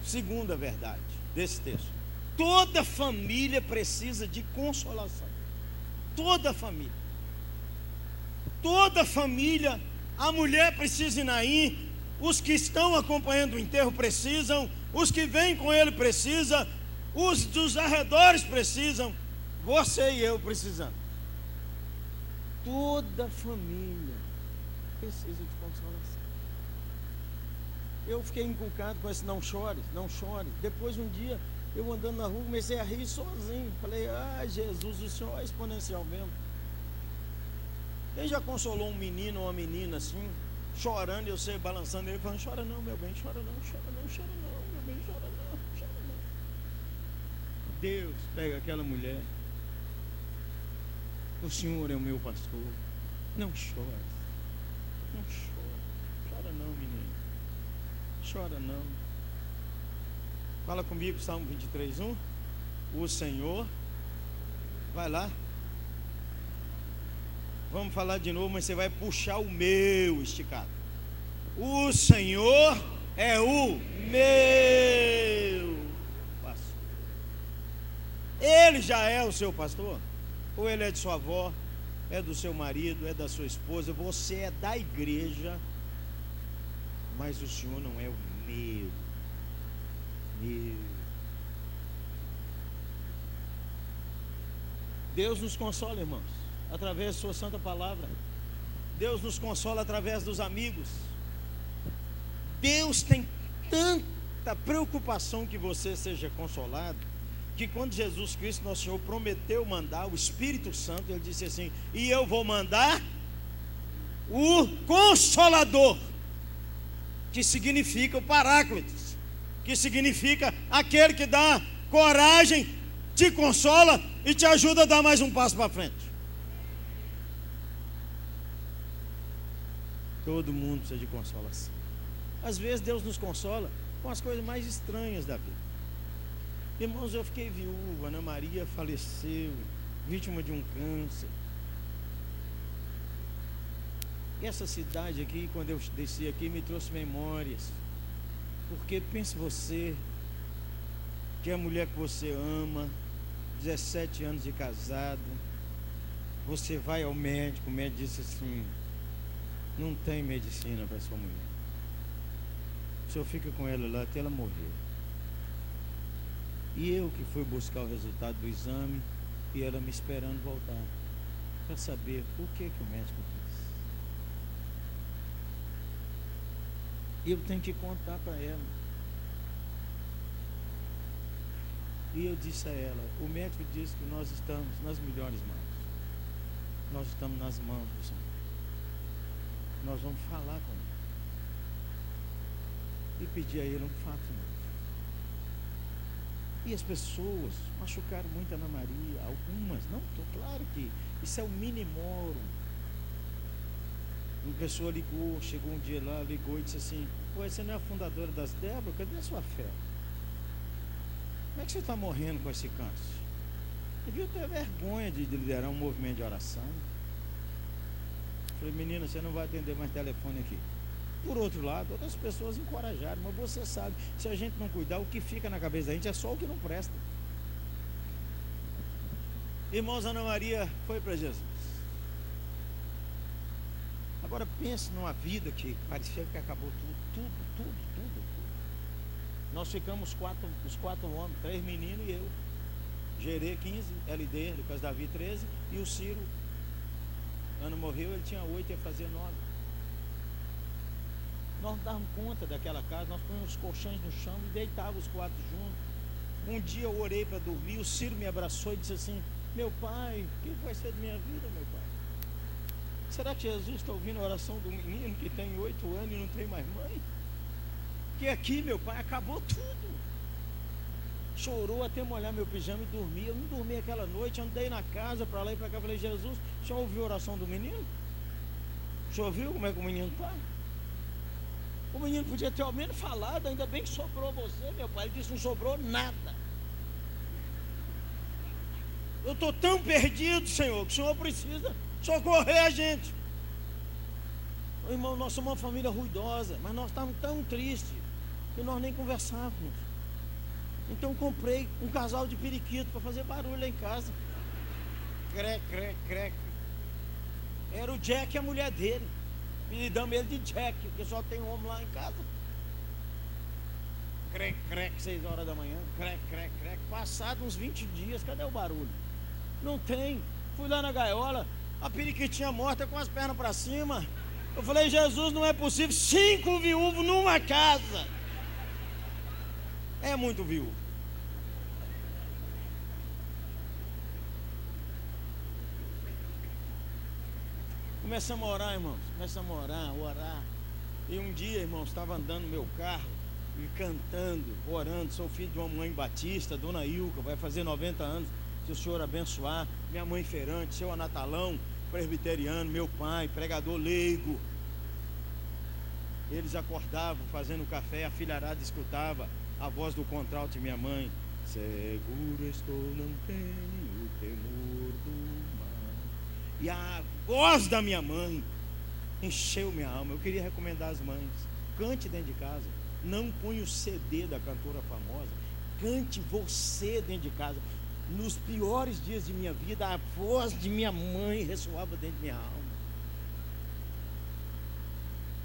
Segunda verdade desse texto: toda família precisa de consolação. Toda família. Toda família, a mulher precisa ir naí, os que estão acompanhando o enterro precisam, os que vêm com ele precisam, os dos arredores precisam, você e eu precisamos. Toda família precisa de consolação. Eu fiquei inculcado com esse não chore, não chore. Depois um dia, eu andando na rua, comecei a rir sozinho. Falei, ah, Jesus, o Senhor é exponencial mesmo. Quem já consolou um menino ou uma menina assim, chorando, eu sei, balançando ele, falando, chora não, meu bem, chora não, chora não, chora não, meu bem, chora não, chora não. Deus pega aquela mulher o Senhor é o meu pastor. Não chore. Não chore. Chora não, menino. Chora não. Fala comigo, Salmo 23, 1. O Senhor. Vai lá. Vamos falar de novo, mas você vai puxar o meu esticado. O Senhor é o meu pastor. Ele já é o seu pastor? Ou ele é de sua avó, é do seu marido, é da sua esposa, você é da igreja, mas o Senhor não é o meu. Meu. Deus nos consola, irmãos, através de Sua Santa Palavra. Deus nos consola através dos amigos. Deus tem tanta preocupação que você seja consolado que quando Jesus Cristo, nosso Senhor, prometeu mandar o Espírito Santo, ele disse assim: E eu vou mandar o Consolador, que significa o Paráclitos, que significa aquele que dá coragem, te consola e te ajuda a dar mais um passo para frente. Todo mundo precisa de consolação. Às vezes Deus nos consola com as coisas mais estranhas da vida. Irmãos, eu fiquei viúva, Ana Maria faleceu, vítima de um câncer. E essa cidade aqui, quando eu desci aqui, me trouxe memórias. Porque pense você, que é a mulher que você ama, 17 anos de casado, você vai ao médico, o médico disse assim, não tem medicina para sua mulher. O senhor fica com ela lá até ela morrer. E eu que fui buscar o resultado do exame e ela me esperando voltar para saber o que, que o médico disse. E eu tenho que contar para ela. E eu disse a ela: o médico disse que nós estamos nas melhores mãos. Nós estamos nas mãos do Senhor. Nós vamos falar com ele. E pedir a ele um fato novo. E as pessoas machucaram muito a Ana Maria, algumas, não, tô claro que isso é o minimorum. Uma pessoa ligou, chegou um dia lá, ligou e disse assim, Pô, você não é a fundadora das Débora, cadê a sua fé? Como é que você está morrendo com esse câncer? Devia ter vergonha de liderar um movimento de oração. falei, menina, você não vai atender mais telefone aqui. Por outro lado, outras pessoas encorajaram, mas você sabe, se a gente não cuidar, o que fica na cabeça da gente é só o que não presta. Irmãos, Ana Maria foi para Jesus. Agora pense numa vida que parecia que acabou tudo, tudo, tudo, tudo, tudo. Nós ficamos quatro, os quatro homens, três meninos e eu. Gerê 15, LD, Lucas Davi 13 e o Ciro. Ana morreu, ele tinha oito, ia fazer nove. Nós não dávamos conta daquela casa, nós põemos os colchões no chão e deitávamos os quatro juntos. Um dia eu orei para dormir, o Ciro me abraçou e disse assim: Meu pai, o que vai ser da minha vida, meu pai? Será que Jesus está ouvindo a oração do menino que tem oito anos e não tem mais mãe? Que aqui, meu pai, acabou tudo. Chorou até molhar meu pijama e dormia. Eu não dormi aquela noite, andei na casa para lá e para cá. Falei, Jesus, o senhor ouviu a oração do menino? O senhor viu como é que o menino está? O menino podia ter ao menos falado, ainda bem que sobrou você, meu pai. Ele disse: não sobrou nada. Eu estou tão perdido, Senhor, que o Senhor precisa socorrer a gente. irmão, nós somos uma família ruidosa, mas nós estávamos tão tristes que nós nem conversávamos. Então comprei um casal de periquito para fazer barulho lá em casa. Crec, crec, crec. Era o Jack e a mulher dele. Apelidamos ele de Jack, porque só tem homem lá em casa. Crec, crec, seis horas da manhã. Crec, crec, crec. Passado uns 20 dias, cadê o barulho? Não tem. Fui lá na gaiola, a periquitinha morta com as pernas para cima. Eu falei, Jesus, não é possível. Cinco viúvos numa casa. É muito viúvo. Começamos a orar, irmãos. Começamos a orar, orar. E um dia, irmãos, estava andando no meu carro e cantando, orando. Sou filho de uma mãe batista, dona Ilka, vai fazer 90 anos. Se o senhor abençoar, minha mãe feirante, seu Anatalão, presbiteriano, meu pai, pregador leigo. Eles acordavam fazendo café, a filharada escutava a voz do contralto de minha mãe. Seguro estou, não tenho temor e a voz da minha mãe encheu minha alma. Eu queria recomendar às mães: cante dentro de casa. Não ponha o CD da cantora famosa. Cante você dentro de casa. Nos piores dias de minha vida, a voz de minha mãe ressoava dentro de minha alma.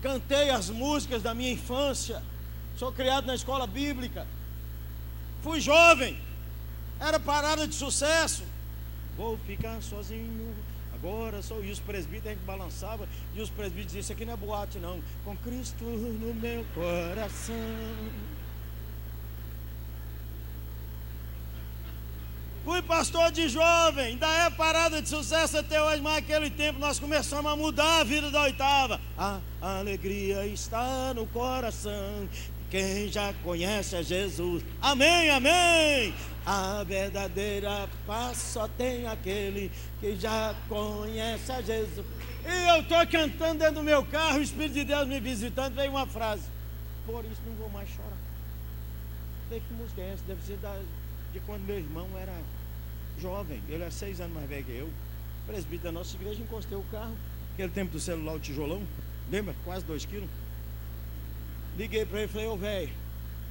Cantei as músicas da minha infância. Sou criado na escola bíblica. Fui jovem. Era parada de sucesso. Vou ficar sozinho Agora só e os presbíteros a gente balançava e os presbíteros diziam: Isso aqui não é boate, não. Com Cristo no meu coração. Fui pastor de jovem, ainda é parada de sucesso até hoje, mas naquele tempo nós começamos a mudar a vida da oitava. A alegria está no coração. Quem já conhece a Jesus. Amém, amém. A verdadeira paz só tem aquele que já conhece a Jesus. E eu estou cantando dentro do meu carro, o Espírito de Deus me visitando, veio uma frase. Por isso não vou mais chorar. Falei, que música é essa? Deve ser da, de quando meu irmão era jovem. Ele é seis anos mais velho que eu. Presbítero da nossa igreja, encostei o carro. Aquele tempo do celular, o tijolão. Lembra? Quase dois quilos. Liguei para ele e falei, ô oh, velho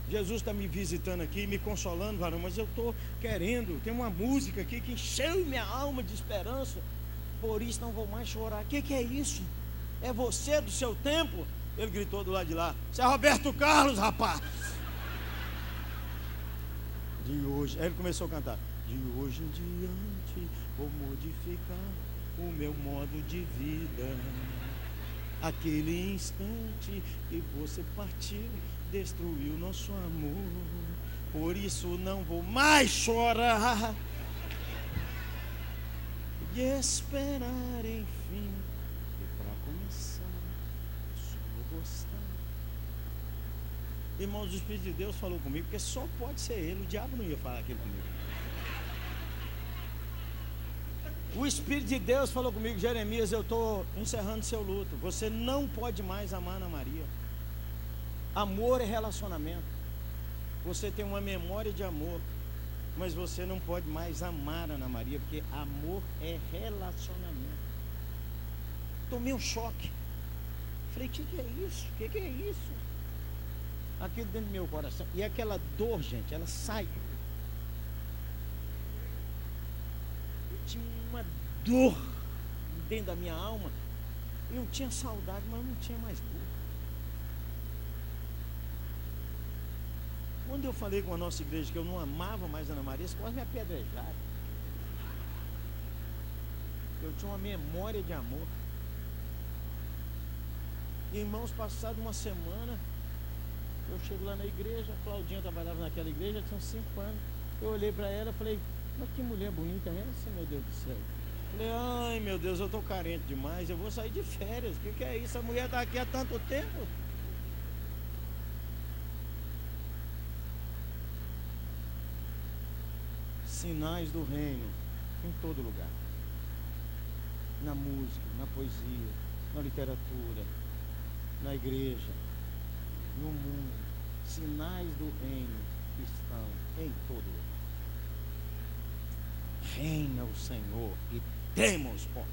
Jesus está me visitando aqui, me consolando, varão, mas eu estou querendo. Tem uma música aqui que encheu minha alma de esperança. Por isso não vou mais chorar. O que, que é isso? É você do seu tempo? Ele gritou do lado de lá. Você é Roberto Carlos, rapaz. De hoje. Aí ele começou a cantar. De hoje em diante vou modificar o meu modo de vida. Aquele instante que você partiu destruiu nosso amor. Por isso não vou mais chorar e esperar, enfim, e para começar, só vou gostar. Irmãos, o Espírito de Deus falou comigo, porque só pode ser ele, o diabo não ia falar aquilo comigo. O Espírito de Deus falou comigo, Jeremias, eu estou encerrando seu luto. Você não pode mais amar Ana Maria. Amor é relacionamento. Você tem uma memória de amor, mas você não pode mais amar Ana Maria, porque amor é relacionamento. Tomei um choque. Falei, o que, que é isso? O que, que é isso? Aquilo dentro do meu coração. E aquela dor, gente, ela sai. Eu tinha uma dor dentro da minha alma. Eu tinha saudade, mas não tinha mais dor. Quando eu falei com a nossa igreja que eu não amava mais Ana Maria, eles quase me apedrejaram. Eu tinha uma memória de amor. Irmãos, passado uma semana, eu chego lá na igreja, a Claudinha trabalhava naquela igreja, tinha cinco anos. Eu olhei para ela e falei, mas que mulher bonita é essa, meu Deus do céu? Falei, ai meu Deus, eu estou carente demais, eu vou sair de férias. O que, que é isso? A mulher está aqui há tanto tempo. Sinais do reino em todo lugar. Na música, na poesia, na literatura, na igreja, no mundo. Sinais do reino estão em todo lugar. Reina o Senhor e temos bons.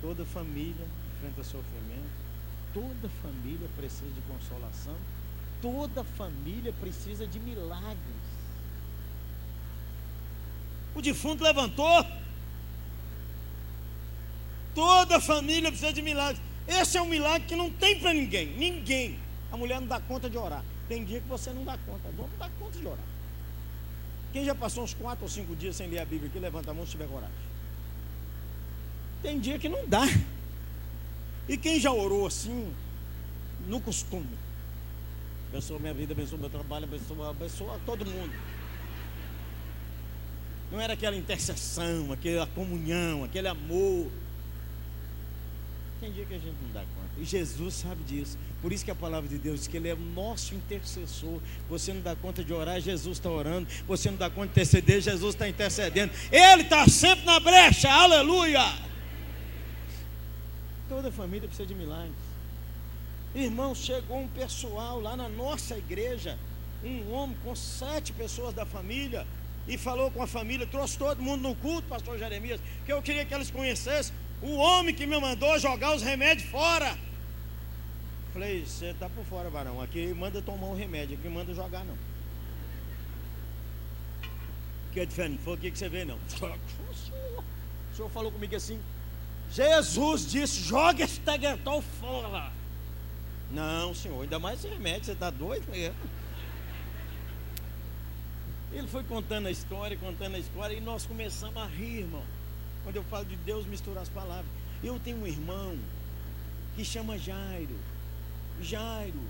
Toda família enfrenta sofrimento, toda família precisa de consolação, toda família precisa de milagres. O defunto levantou. Toda família precisa de milagres. Esse é um milagre que não tem para ninguém. Ninguém. A mulher não dá conta de orar. Tem dia que você não dá conta. Não dá conta de orar. Quem já passou uns quatro ou cinco dias sem ler a Bíblia aqui, levanta a mão se tiver coragem. Tem dia que não dá. E quem já orou assim, no costume? Abençoa minha vida, abençoa meu trabalho, abençoa, abençoa todo mundo. Não era aquela intercessão, aquela comunhão, aquele amor. Tem dia que a gente não dá conta. E Jesus sabe disso. Por isso que a palavra de Deus diz que Ele é o nosso intercessor. Você não dá conta de orar, Jesus está orando. Você não dá conta de interceder, Jesus está intercedendo. Ele está sempre na brecha, aleluia. Toda família precisa de milagres. Irmão, chegou um pessoal lá na nossa igreja, um homem com sete pessoas da família, e falou com a família, trouxe todo mundo no culto, pastor Jeremias, que eu queria que eles conhecessem o homem que me mandou jogar os remédios fora. Falei, você está por fora, varão. Aqui manda tomar um remédio, aqui manda jogar não. Que é diferente, foi o que você vê não. O senhor falou comigo assim, Jesus disse, joga esse teguentol fora. Não, senhor, ainda mais remédio, você está doido mesmo. Ele foi contando a história, contando a história, e nós começamos a rir, irmão. Quando eu falo de Deus, misturar as palavras. Eu tenho um irmão que chama Jairo. Jairo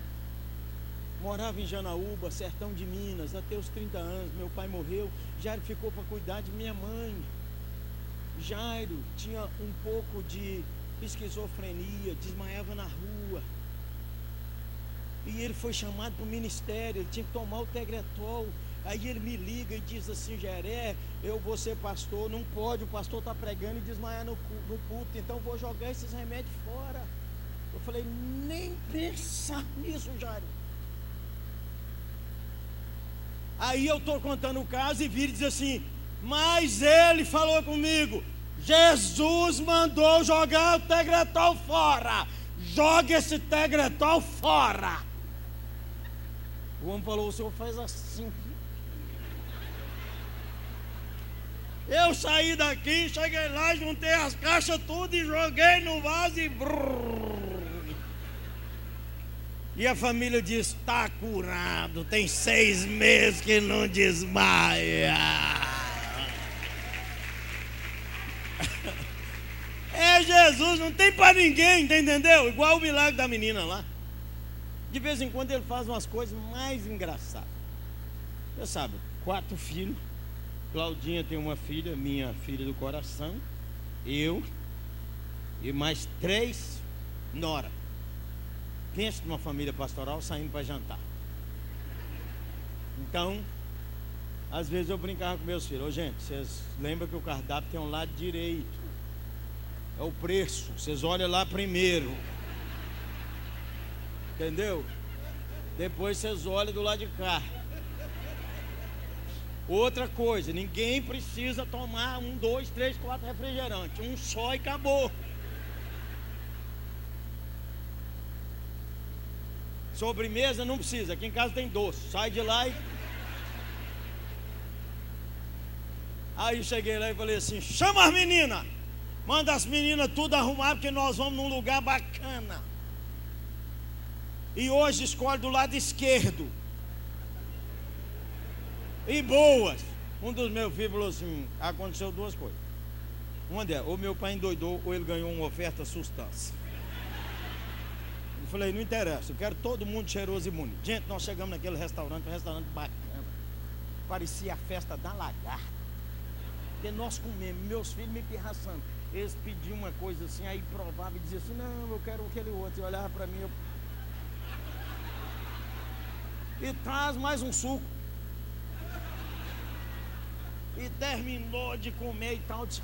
morava em Janaúba, sertão de Minas, até os 30 anos. Meu pai morreu. Jairo ficou para cuidar de minha mãe. Jairo tinha um pouco de esquizofrenia, desmaiava na rua. E ele foi chamado para o ministério, ele tinha que tomar o Tegretol. Aí ele me liga e diz assim, Jeré, eu vou ser pastor, não pode, o pastor está pregando e desmaiar no, no culto, então vou jogar esses remédios fora. Eu falei, nem pensar nisso, Jairo. Aí eu estou contando o caso e vira e diz assim, mas ele falou comigo, Jesus mandou jogar o tegretol fora. Joga esse tegretol fora. O homem falou, o senhor faz assim. Eu saí daqui, cheguei lá, juntei as caixas tudo e joguei no vaso e. E a família diz: está curado, tem seis meses que não desmaia. É Jesus, não tem para ninguém, entendeu? Igual o milagre da menina lá. De vez em quando ele faz umas coisas mais engraçadas. Você sabe, quatro filhos Claudinha tem uma filha, minha filha do coração, eu e mais três Nora. Pensa numa família pastoral saindo para jantar. Então, às vezes eu brincava com meus filhos, ô gente, vocês lembram que o cardápio tem um lado direito. É o preço. Vocês olham lá primeiro. Entendeu? Depois vocês olham do lado de cá. Outra coisa, ninguém precisa tomar um, dois, três, quatro refrigerantes. Um só e acabou. Sobremesa não precisa, aqui em casa tem doce. Sai de lá e. Aí cheguei lá e falei assim: chama as meninas. Manda as meninas tudo arrumar, porque nós vamos num lugar bacana. E hoje escolhe do lado esquerdo e boas. Um dos meus filhos falou assim: aconteceu duas coisas. Uma delas, ou meu pai endoidou, ou ele ganhou uma oferta sustância. Eu falei, não interessa, eu quero todo mundo cheiroso e bonito. Gente, nós chegamos naquele restaurante, um restaurante bacana. Parecia a festa da lagarta. Porque nós comemos, meus filhos me pirraçando. Eles pediam uma coisa assim, aí provavam e diziam assim, não, eu quero aquele outro. E olhava para mim, eu... E traz mais um suco. E terminou de comer e tal, disse,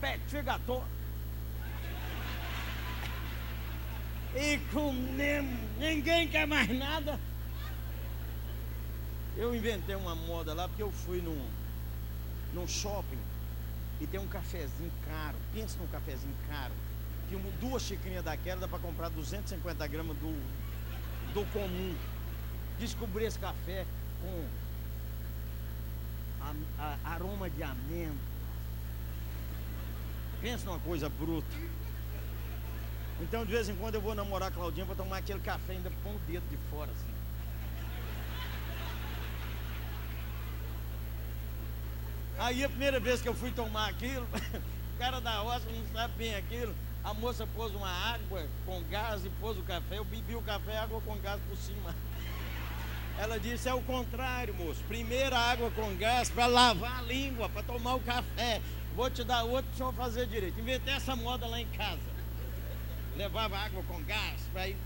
pet gato. E comemos, ninguém quer mais nada. Eu inventei uma moda lá porque eu fui num, num shopping e tem um cafezinho caro. Pensa num cafezinho caro. Que duas xicrinhas daquela dá para comprar 250 gramas do, do comum. Descobri esse café com aroma de amêndoa. Pensa numa coisa bruta. Então de vez em quando eu vou namorar a Claudinha para tomar aquele café ainda com o dedo de fora assim. Aí a primeira vez que eu fui tomar aquilo, o cara da roça não sabe bem aquilo. A moça pôs uma água com gás e pôs o café. Eu bebi o café, água com gás por cima. Ela disse: é o contrário, moço. Primeiro água com gás para lavar a língua, para tomar o café. Vou te dar outro para o senhor fazer direito. Inventei essa moda lá em casa. Levava água com gás para ir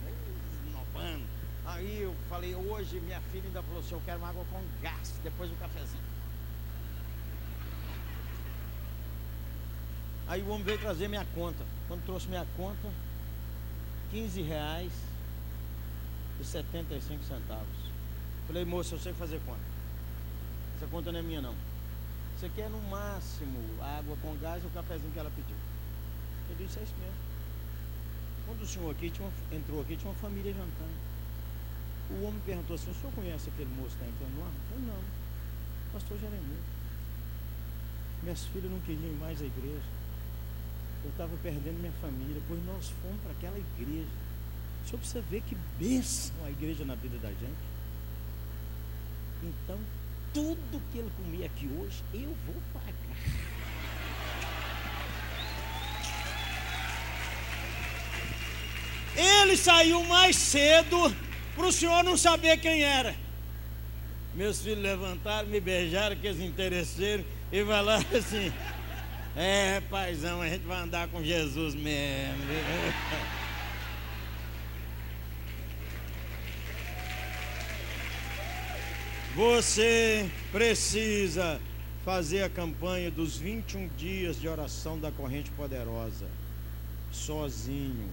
inovando. Aí eu falei: hoje minha filha ainda falou assim: eu quero uma água com gás, depois o cafezinho. Aí o homem veio trazer minha conta. Quando trouxe minha conta, 15 reais e 75 centavos. Falei, moço, eu sei fazer conta. Essa conta não é minha não. Você quer no máximo água com gás e o cafezinho que ela pediu. Eu disse, é isso mesmo. Quando o senhor aqui uma, entrou aqui, tinha uma família jantando. O homem perguntou assim, o senhor conhece aquele moço que está entrando lá? Eu não. Pastor Jeremias. Minhas filhas não queriam ir mais à igreja eu estava perdendo minha família, pois nós fomos para aquela igreja. O senhor precisa ver que bênção a igreja na vida da gente. Então, tudo que ele comia aqui hoje, eu vou pagar. Ele saiu mais cedo para o senhor não saber quem era. Meus filhos levantaram, me beijaram, que eles interessaram e falaram assim. É, paizão, a gente vai andar com Jesus mesmo. Você precisa fazer a campanha dos 21 dias de oração da corrente poderosa, sozinho,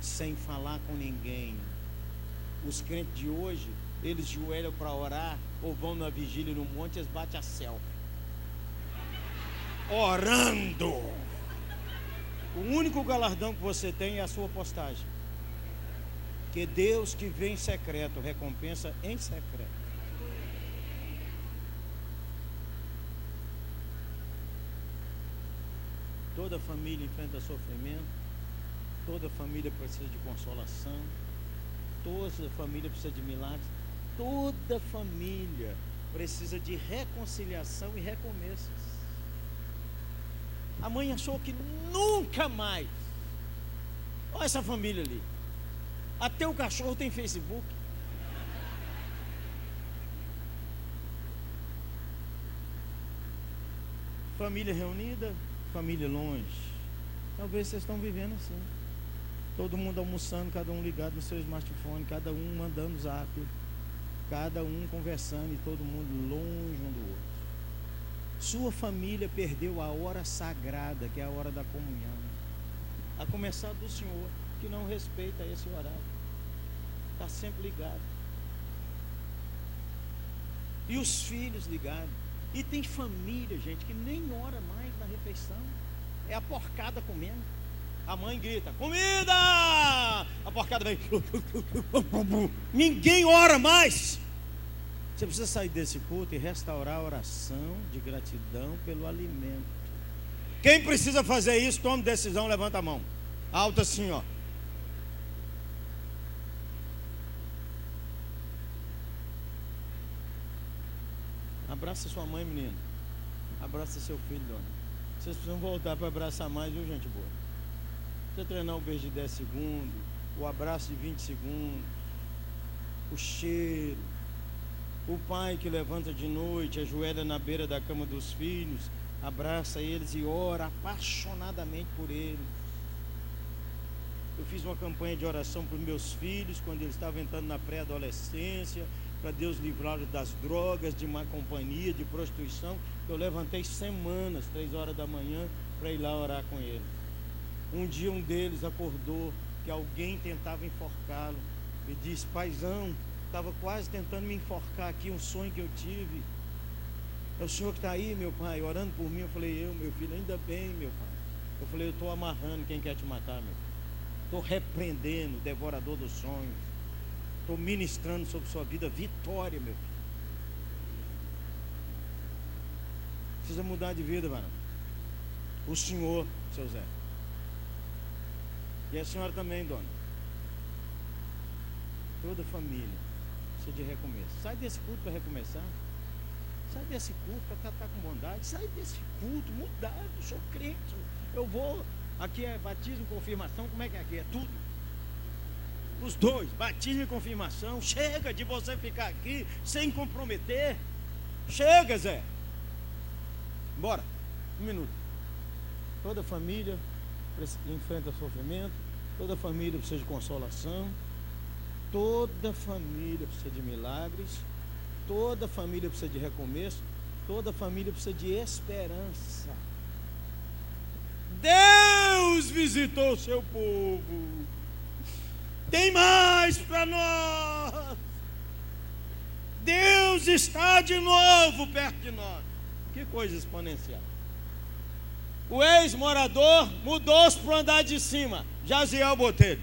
sem falar com ninguém. Os crentes de hoje, eles joelham para orar ou vão na vigília no monte, eles batem a selfie orando. O único galardão que você tem é a sua postagem. Que Deus que vem em secreto recompensa em secreto. Toda família enfrenta sofrimento, toda família precisa de consolação, toda família precisa de milagres, toda família precisa de reconciliação e recomeços. A mãe achou que nunca mais. Olha essa família ali. Até o cachorro tem Facebook. Família reunida, família longe. Talvez vocês estão vivendo assim. Todo mundo almoçando, cada um ligado no seu smartphone, cada um mandando zap, cada um conversando e todo mundo longe um do outro. Sua família perdeu a hora sagrada, que é a hora da comunhão. A começar do Senhor, que não respeita esse horário. Está sempre ligado. E os filhos ligados. E tem família, gente, que nem ora mais na refeição. É a porcada comendo. A mãe grita: Comida! A porcada vem. Ninguém ora mais. Você precisa sair desse culto e restaurar a oração de gratidão pelo alimento. Quem precisa fazer isso, tome decisão, levanta a mão. Alto assim, ó. Abraça sua mãe, menino. Abraça seu filho, dona. Vocês precisam voltar para abraçar mais, viu, gente boa? Você treinar o beijo de 10 segundos, o abraço de 20 segundos, o cheiro, o pai que levanta de noite, ajoelha na beira da cama dos filhos, abraça eles e ora apaixonadamente por eles. Eu fiz uma campanha de oração para os meus filhos quando eles estavam entrando na pré-adolescência, para Deus livrá-los das drogas, de má companhia, de prostituição. Eu levantei semanas, três horas da manhã, para ir lá orar com eles. Um dia um deles acordou que alguém tentava enforcá-lo e disse: Paizão, estava quase tentando me enforcar aqui, um sonho que eu tive. É o senhor que está aí, meu pai, orando por mim. Eu falei: Eu, meu filho, ainda bem, meu pai. Eu falei: Eu estou amarrando quem quer te matar, meu filho. Estou repreendendo o devorador dos sonhos. Estou ministrando sobre sua vida vitória, meu filho. Precisa mudar de vida, varão. O senhor, seu Zé. E a senhora também, dona. Toda família precisa de recomeço. Sai desse culto para recomeçar. Sai desse culto para tratar com bondade. Sai desse culto mudado. Sou crente. Eu vou. Aqui é batismo, confirmação. Como é que é aqui? É tudo. Os dois, batismo e confirmação. Chega de você ficar aqui sem comprometer. Chega, Zé. Bora. Um minuto. Toda família enfrenta sofrimento. Toda família precisa de consolação. Toda família precisa de milagres. Toda família precisa de recomeço. Toda família precisa de esperança. Deus visitou o seu povo. Tem mais para nós. Deus está de novo perto de nós. Que coisa exponencial. O ex-morador mudou-se para o andar de cima. Jaziel Botelho.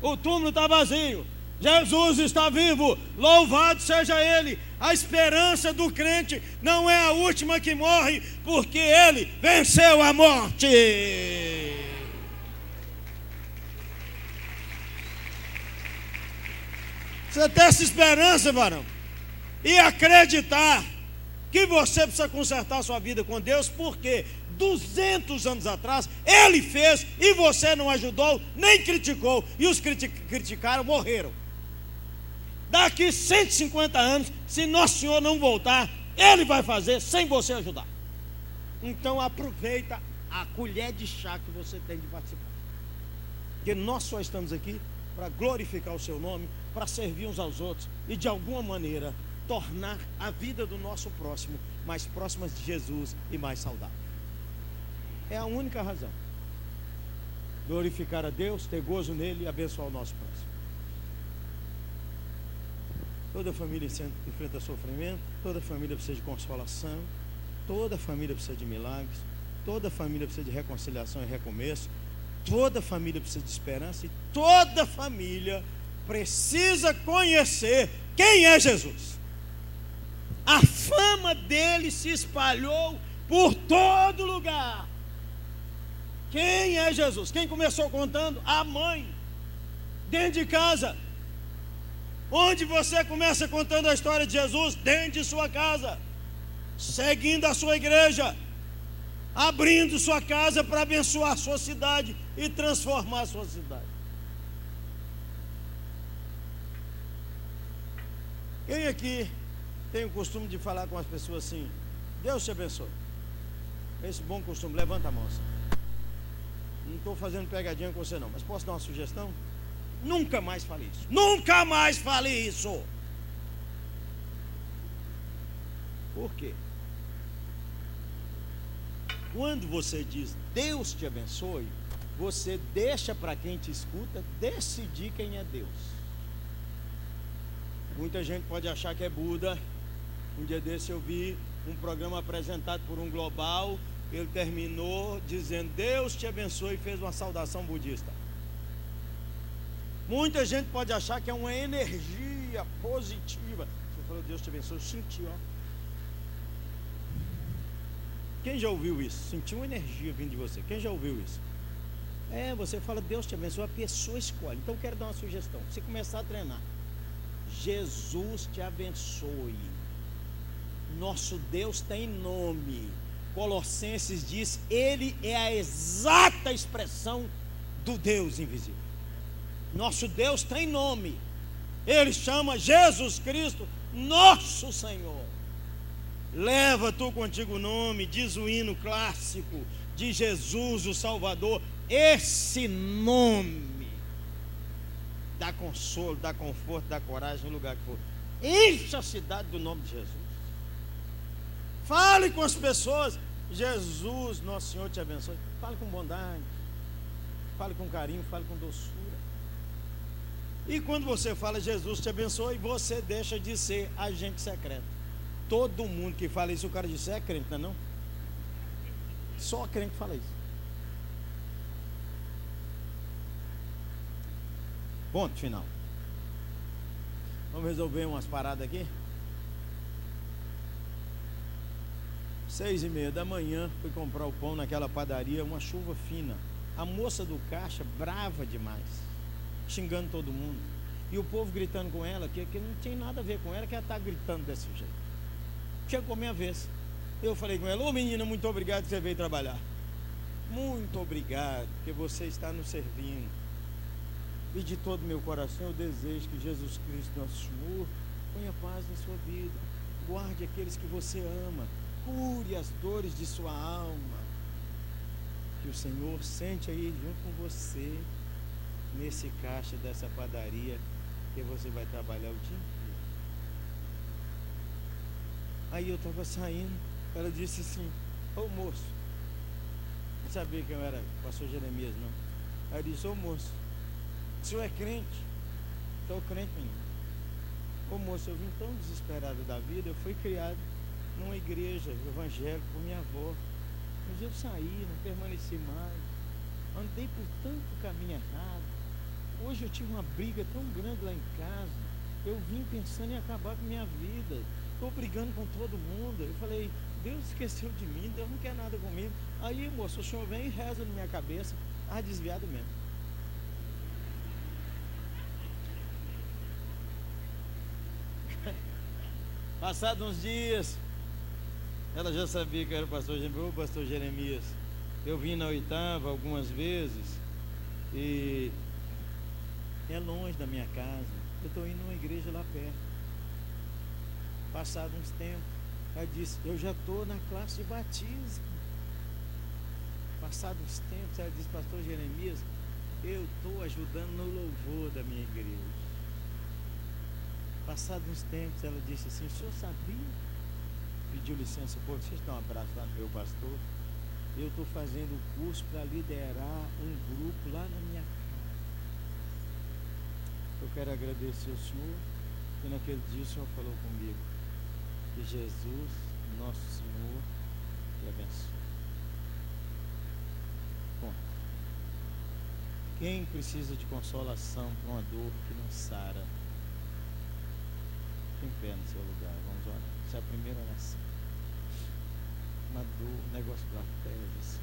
O túmulo está vazio. Jesus está vivo, louvado seja Ele. A esperança do crente não é a última que morre, porque Ele venceu a morte. Você tem essa esperança, varão, e acreditar que você precisa consertar sua vida com Deus, porque 200 anos atrás ele fez e você não ajudou, nem criticou, e os que criticaram morreram. Daqui 150 anos, se Nosso Senhor não voltar, Ele vai fazer sem você ajudar. Então aproveita a colher de chá que você tem de participar. Porque nós só estamos aqui para glorificar o seu nome, para servir uns aos outros e de alguma maneira tornar a vida do nosso próximo mais próxima de Jesus e mais saudável. É a única razão. Glorificar a Deus, ter gozo nele e abençoar o nosso próximo. Toda família enfrenta sofrimento, toda família precisa de consolação, toda família precisa de milagres, toda família precisa de reconciliação e recomeço, toda família precisa de esperança e toda família precisa conhecer quem é Jesus. A fama dele se espalhou por todo lugar. Quem é Jesus? Quem começou contando? A mãe. Dentro de casa. Onde você começa contando a história de Jesus? Dentro de sua casa, seguindo a sua igreja, abrindo sua casa para abençoar sua cidade e transformar sua cidade. Quem aqui tem o costume de falar com as pessoas assim: Deus te abençoe? Esse bom costume, levanta a mão. Assim. Não estou fazendo pegadinha com você, não, mas posso dar uma sugestão? Nunca mais fale isso. Nunca mais fale isso. Por quê? Quando você diz Deus te abençoe, você deixa para quem te escuta decidir quem é Deus. Muita gente pode achar que é Buda. Um dia desse eu vi um programa apresentado por um global. Ele terminou dizendo: Deus te abençoe e fez uma saudação budista. Muita gente pode achar que é uma energia positiva. Você falou, Deus te abençoe, eu senti, ó. Quem já ouviu isso? Sentiu uma energia vindo de você. Quem já ouviu isso? É, você fala, Deus te abençoe, a pessoa escolhe. Então quero dar uma sugestão. Você começar a treinar. Jesus te abençoe. Nosso Deus tem nome. Colossenses diz, Ele é a exata expressão do Deus invisível. Nosso Deus tem nome. Ele chama Jesus Cristo, nosso Senhor. Leva tu contigo o nome, diz o hino clássico de Jesus, o Salvador. Esse nome dá consolo, dá conforto, dá coragem no lugar que for. Enche a cidade do nome de Jesus. Fale com as pessoas. Jesus, nosso Senhor, te abençoe. Fale com bondade. Fale com carinho, fale com doçura. E quando você fala Jesus te abençoe, você deixa de ser agente secreto. Todo mundo que fala isso, o cara diz, é crente, não é não? Só crente fala isso. Ponto final. Vamos resolver umas paradas aqui? Seis e meia da manhã, fui comprar o pão naquela padaria, uma chuva fina. A moça do caixa, brava demais xingando todo mundo. E o povo gritando com ela, que, que não tinha nada a ver com ela, que ela está gritando desse jeito. Chegou a minha vez. Eu falei com ela, ô menina, muito obrigado que você veio trabalhar. Muito obrigado, que você está nos servindo. E de todo meu coração eu desejo que Jesus Cristo, nosso Senhor, ponha paz na sua vida. Guarde aqueles que você ama. Cure as dores de sua alma. Que o Senhor sente aí junto com você nesse caixa dessa padaria que você vai trabalhar o dia. Aí eu estava saindo, ela disse assim, ô oh, moço, não sabia que eu era pastor Jeremias, não. Aí eu disse, ô oh, moço, o senhor é crente? Estou crente, menino. Ô oh, moço, eu vim tão desesperado da vida, eu fui criado numa igreja evangélica com minha avó. Mas eu saí, não permaneci mais. Andei por tanto caminho errado. Hoje eu tive uma briga tão grande lá em casa. Eu vim pensando em acabar com minha vida. Estou brigando com todo mundo. Eu falei, Deus esqueceu de mim, Deus não quer nada comigo. Aí, moço, o senhor vem e reza na minha cabeça. Ah, desviado mesmo. Passados uns dias, ela já sabia que era o pastor Jeremias. pastor Jeremias. Eu vim na oitava algumas vezes e é longe da minha casa. Eu estou indo numa igreja lá perto. Passado uns tempos, ela disse, eu já estou na classe de batismo. Passado uns tempos, ela disse, pastor Jeremias, eu estou ajudando no louvor da minha igreja. Passado uns tempos, ela disse assim, o senhor sabia? Pediu licença, pô, vocês dão um abraço lá no meu pastor. Eu estou fazendo o curso para liderar um grupo lá na minha casa. Eu quero agradecer ao Senhor, que naquele dia o Senhor falou comigo. Que Jesus, nosso Senhor, te abençoe. Bom, quem precisa de consolação para uma dor que não sara? Em pé no seu lugar, vamos orar. Essa é a primeira oração. Uma dor, um negócio da pele, assim.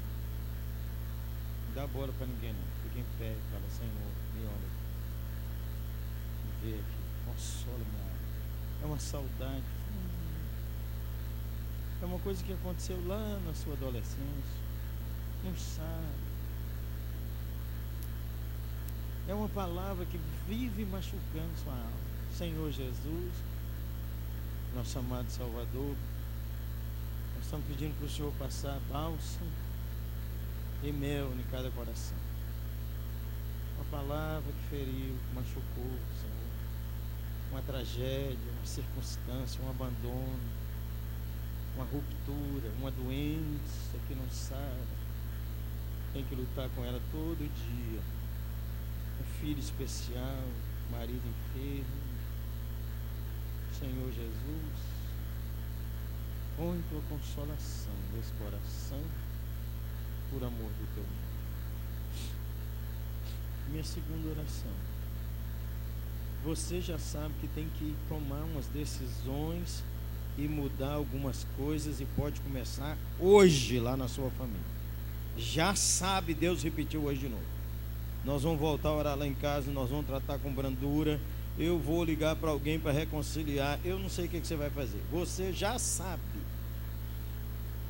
Não dá bola para ninguém não. Fica em pé e fala, Senhor, me olha ver aqui. Consola minha alma. É uma saudade. É uma coisa que aconteceu lá na sua adolescência. Não sabe. É uma palavra que vive machucando sua alma. Senhor Jesus, nosso amado Salvador, nós estamos pedindo para o Senhor passar bálsamo e mel em cada coração. Uma palavra que feriu, que machucou, Senhor uma tragédia, uma circunstância, um abandono, uma ruptura, uma doença que não sabe, tem que lutar com ela todo dia. Um filho especial, marido enfermo. Senhor Jesus, põe tua consolação nesse coração, por amor do teu nome. Minha segunda oração você já sabe que tem que tomar umas decisões e mudar algumas coisas e pode começar hoje lá na sua família. Já sabe, Deus repetiu hoje de novo. Nós vamos voltar a orar lá em casa, nós vamos tratar com brandura. Eu vou ligar para alguém para reconciliar. Eu não sei o que, que você vai fazer. Você já sabe.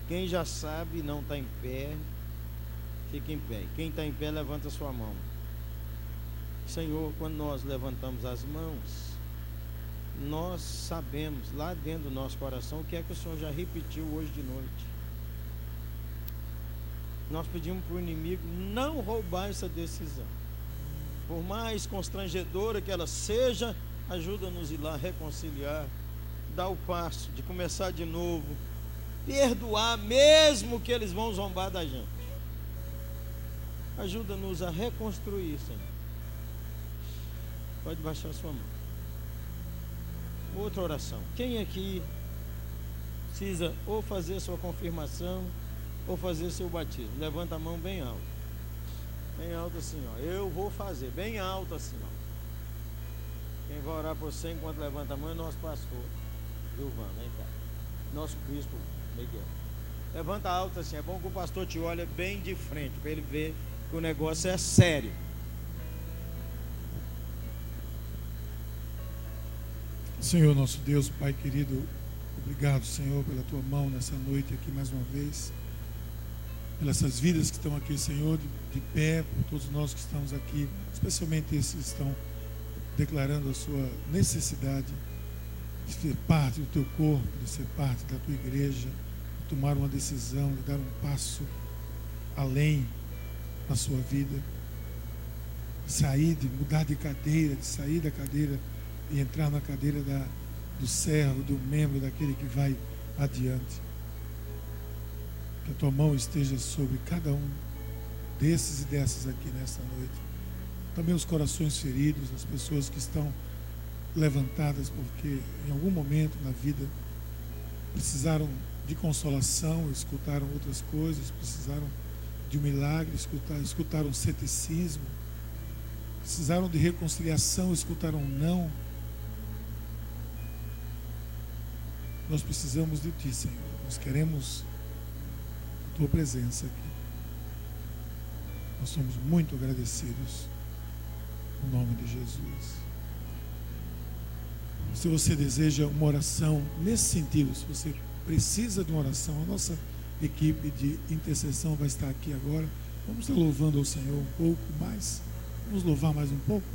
Quem já sabe não está em pé, fica em pé. Quem está em pé, levanta sua mão. Senhor, quando nós levantamos as mãos, nós sabemos lá dentro do nosso coração o que é que o Senhor já repetiu hoje de noite. Nós pedimos para o inimigo não roubar essa decisão. Por mais constrangedora que ela seja, ajuda-nos a ir lá reconciliar, dar o passo de começar de novo, perdoar, mesmo que eles vão zombar da gente. Ajuda-nos a reconstruir, Senhor. Pode baixar a sua mão. Outra oração. Quem aqui precisa ou fazer sua confirmação ou fazer seu batismo? Levanta a mão bem alto. Bem alto assim, ó. Eu vou fazer. Bem alto assim, ó. Quem vai orar por você enquanto levanta a mão é nosso pastor, Gilvan, vem cá. Nosso bispo Miguel. Levanta alto assim, é bom que o pastor te olhe bem de frente, para ele ver que o negócio é sério. Senhor nosso Deus, Pai querido, obrigado, Senhor, pela tua mão nessa noite aqui mais uma vez. Pelas essas vidas que estão aqui, Senhor, de, de pé, por todos nós que estamos aqui, especialmente esses que estão declarando a sua necessidade de ser parte do teu corpo, de ser parte da tua igreja, de tomar uma decisão, de dar um passo além na sua vida, de sair, de mudar de cadeira, de sair da cadeira e entrar na cadeira da, do servo, do membro, daquele que vai adiante. Que a tua mão esteja sobre cada um desses e dessas aqui nesta noite. Também os corações feridos, as pessoas que estão levantadas porque em algum momento na vida precisaram de consolação, escutaram outras coisas, precisaram de um milagre, escutaram, escutaram ceticismo, precisaram de reconciliação, escutaram não Nós precisamos de Ti, Senhor. Nós queremos a Tua presença aqui. Nós somos muito agradecidos. No nome de Jesus. Se você deseja uma oração nesse sentido, se você precisa de uma oração, a nossa equipe de intercessão vai estar aqui agora. Vamos estar louvando ao Senhor um pouco mais. Vamos louvar mais um pouco.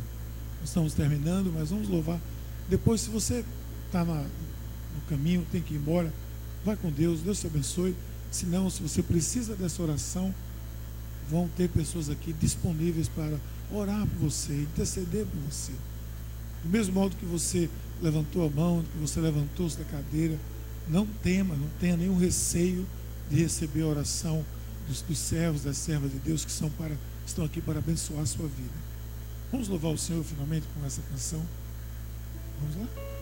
Estamos terminando, mas vamos louvar. Depois, se você está na, no caminho, tem que ir embora. Vai com Deus, Deus te abençoe. Se não, se você precisa dessa oração, vão ter pessoas aqui disponíveis para orar por você, interceder por você. Do mesmo modo que você levantou a mão, que você levantou-se da cadeira, não tema, não tenha nenhum receio de receber a oração dos, dos servos, das servas de Deus que são para, estão aqui para abençoar a sua vida. Vamos louvar o Senhor finalmente com essa canção. Vamos lá?